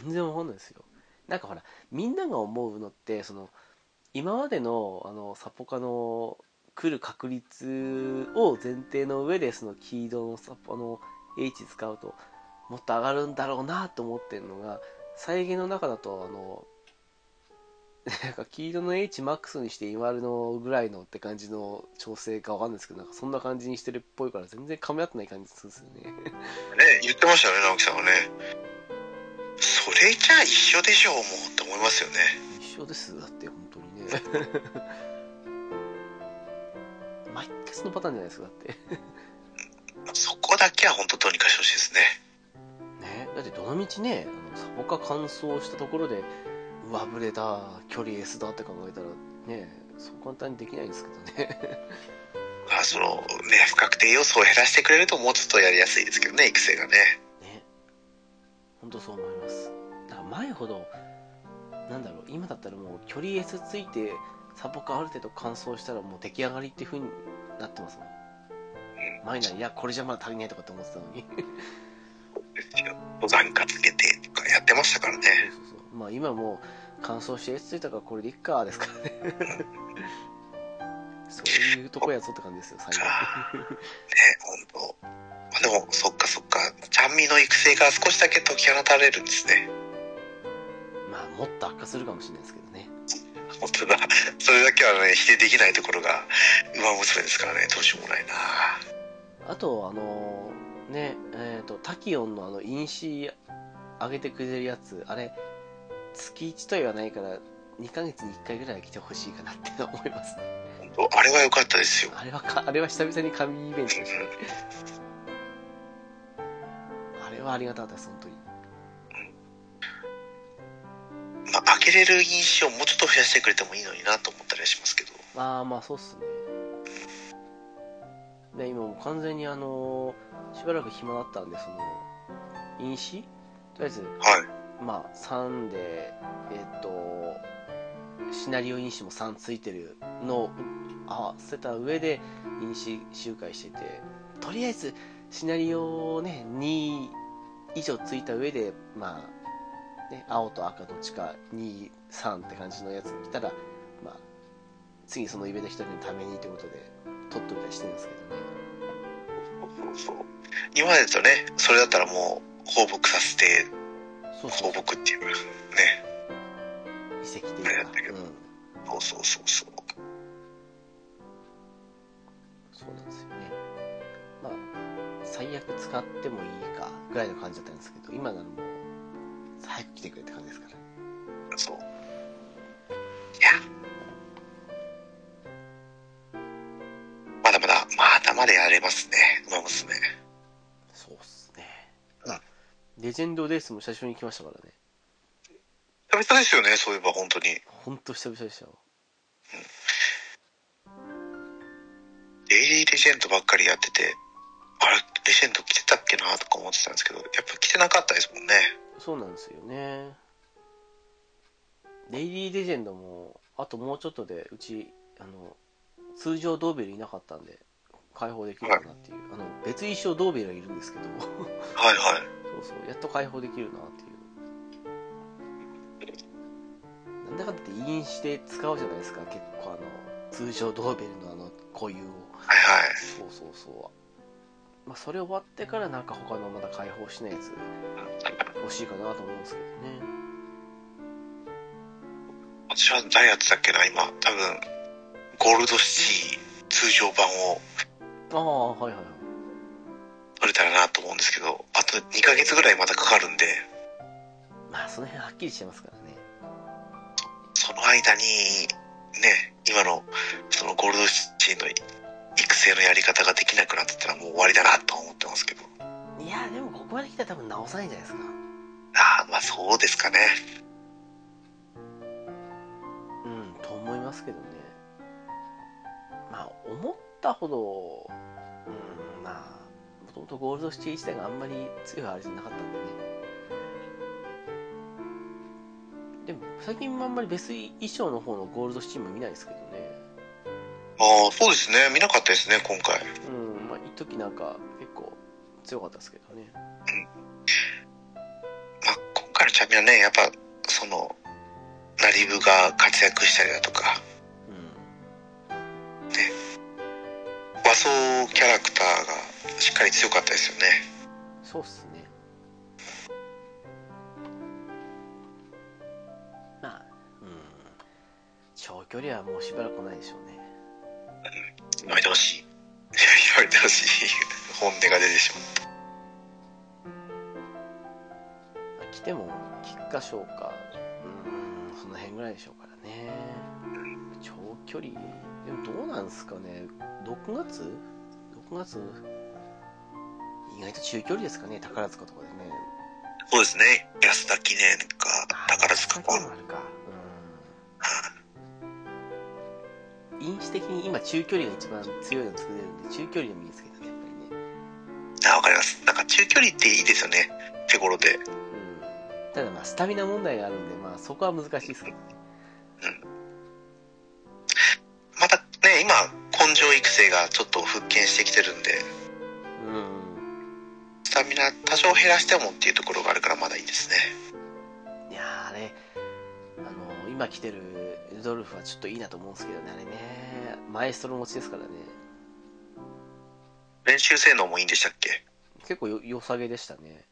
全然わかんないですよ。なんかほら、みんなが思うのって、その、今までの、あの、サポカの来る確率を前提の上で、その黄色のサポの H 使うと、もっと上がるんだろうなと思ってるのが、再現の中だと、あの、なんか黄色の H マックスにして今のぐらいのって感じの調整かわかんないですけど、なんかそんな感じにしてるっぽいから全然噛み合ってない感じするんですよね。ね、言ってましたよね、直樹さんはね。それじゃあ一緒でしょう、もうって思いますよね。一緒ですだって本当にね毎回そのパターンじゃないですかだってそこだけは本当どうにかしてほしいですね。ねだってどのみちねあのサポカ乾燥したところで上振れだ距離 S だって考えたらねそう簡単にできないんですけどね。*laughs* まあ、その、ね、不確定要素を減らしてくれるともうちょっとやりやすいですけどね、育成がね。ね。本当そう思います。だから前ほどなんだろう今だったらもう距離 S ついてサポカある程度乾燥したらもう出来上がりっていう風になってますもん。前ならいやこれじゃまだ足りないとかって思ってたのに。登山家つけてとかやってましたからね。そうそうそうまあ今もう乾燥してついたからこれでいっかですからねそういうとこやぞって感じですよ最後ね、本当。まあ、でも、そっかそっか。ちゃんみの育成が少しだけ解き放たれるんですね。まあもっと悪化するかもしれないですけどね本当だ。それだけはね、否定できないところが、馬娘ですからね、どうしようもないなあとあのねえっ、とタキオンのあの因子上げてくれるやつあれ月1とは言わないから2ヶ月に1回ぐらいは来てほしいかなって思います本当あれは良かったですよ。あれはかあれは久々に神イベントでしたね *laughs* あれはありがたかったです本当にまあ、開けれる印象をもうちょっと増やしてくれてもいいのになと思ったりはしますけど。まあまあそうっすねで今もう完全にあのしばらく暇だったんでその因子とりあえずはい。まあ3でえっ、とシナリオ因子も3ついてるのを合わせた上で因子周回しててとりあえずシナリオをね2以上ついた上でまあね青と赤どっちか23って感じのやつが来たらまあ次そのイベント一人のためにということで取っといたりしてるんですけどねそう。今までだとね、それだったらもう、放牧させて、そうそう牧っていう、ね。遺跡というかあれだったけどうんそうそうそうそう。そうなんですよね。まあ、最悪使ってもいいかぐらいの感じだったんですけど、今ならもう、早く来てくれって感じですから。そう。いや。まだまだ、まだまだやれますね、馬娘。レジェンドレースも最初に来ましたからね。久々ですよね、そういえば本当に。ほんと久々でしたよ。デイリーレジェンドばっかりやってて、あれ、レジェンド来てたっけなとか思ってたんですけど、やっぱ来てなかったですもんね。そうなんですよね。デイリーレジェンドも、あともうちょっとで、うち、あの、通常ドーベルいなかったんで、解放できるかなっていう。あの、別衣装ドーベルはいるんですけど、はいはい。そうそう、やっと解放できるなっていう。なんだかんだってインして使うじゃないですか、結構あの、通常ドーベルのあの固有を。はいはい。そうそうそう。まあ、それ終わってからなんか他のまだ解放しないやつ欲しいかなと思うんですけどね。私は誰やってたっけな、今。多分、ゴールドシティ通常版をああ、はいはいはい。取れたらなと思うんですけど、あと2ヶ月ぐらいまたかかるんで、まあ、その辺はっきりしちゃいますからね。その間に、ね、今の、そのゴールドシティの育成のやり方ができなくなってたらもう終わりだなとは思ってますけど。いや、でもここまで来たら多分直さないんじゃないですか。ああ、まあそうですかね。うん、と思いまますけどね。まあ、思ったほど、うん、ともとゴールドシティ自体があんまり強いあれじゃなかったんでね。でも、最近あんまり別衣装の方のゴールドシティも見ないですけどね。ああ、そうですね。見なかったですね、今回。うん、まあ、一時なんか結構強かったですけどね。まあ、今回のチャンピオンはね、やっぱ、その、ナリブが活躍したりだとか、うん。和装キャラクターがしっかり強かったですよね。そうっすね。まあ、うん。長距離はもうしばらくないでしょうね。やめてほしい。*laughs* やめてほしい。本音が出てしまう。まあ、来ても、菊花賞か、うん、その辺ぐらいでしょうからね。長距離、でもどうなんですかね。6月 ?6 月？意外と中距離ですかね、宝塚とかでね。そうですね。安田記念か、宝塚か。あるか。うん。因子的に今中距離が一番強いの作れるんで、中距離でもいいですけどね、やっぱりね。あ、わかります。なんか中距離っていいですよね。手頃で。うん。ただまあ、スタミナ問題があるんで、まあ、そこは難しいですけどね。今、根性育成がちょっと復権してきてるんで、うん。スタミナ多少減らしてもっていうところがあるからまだいいですね。いやーあれ、あの、今来てるルドルフはちょっといいなと思うんですけどね、あれね。マエストロ持ちですからね。練習性能もいいんでしたっけ？結構よ良さげでしたね。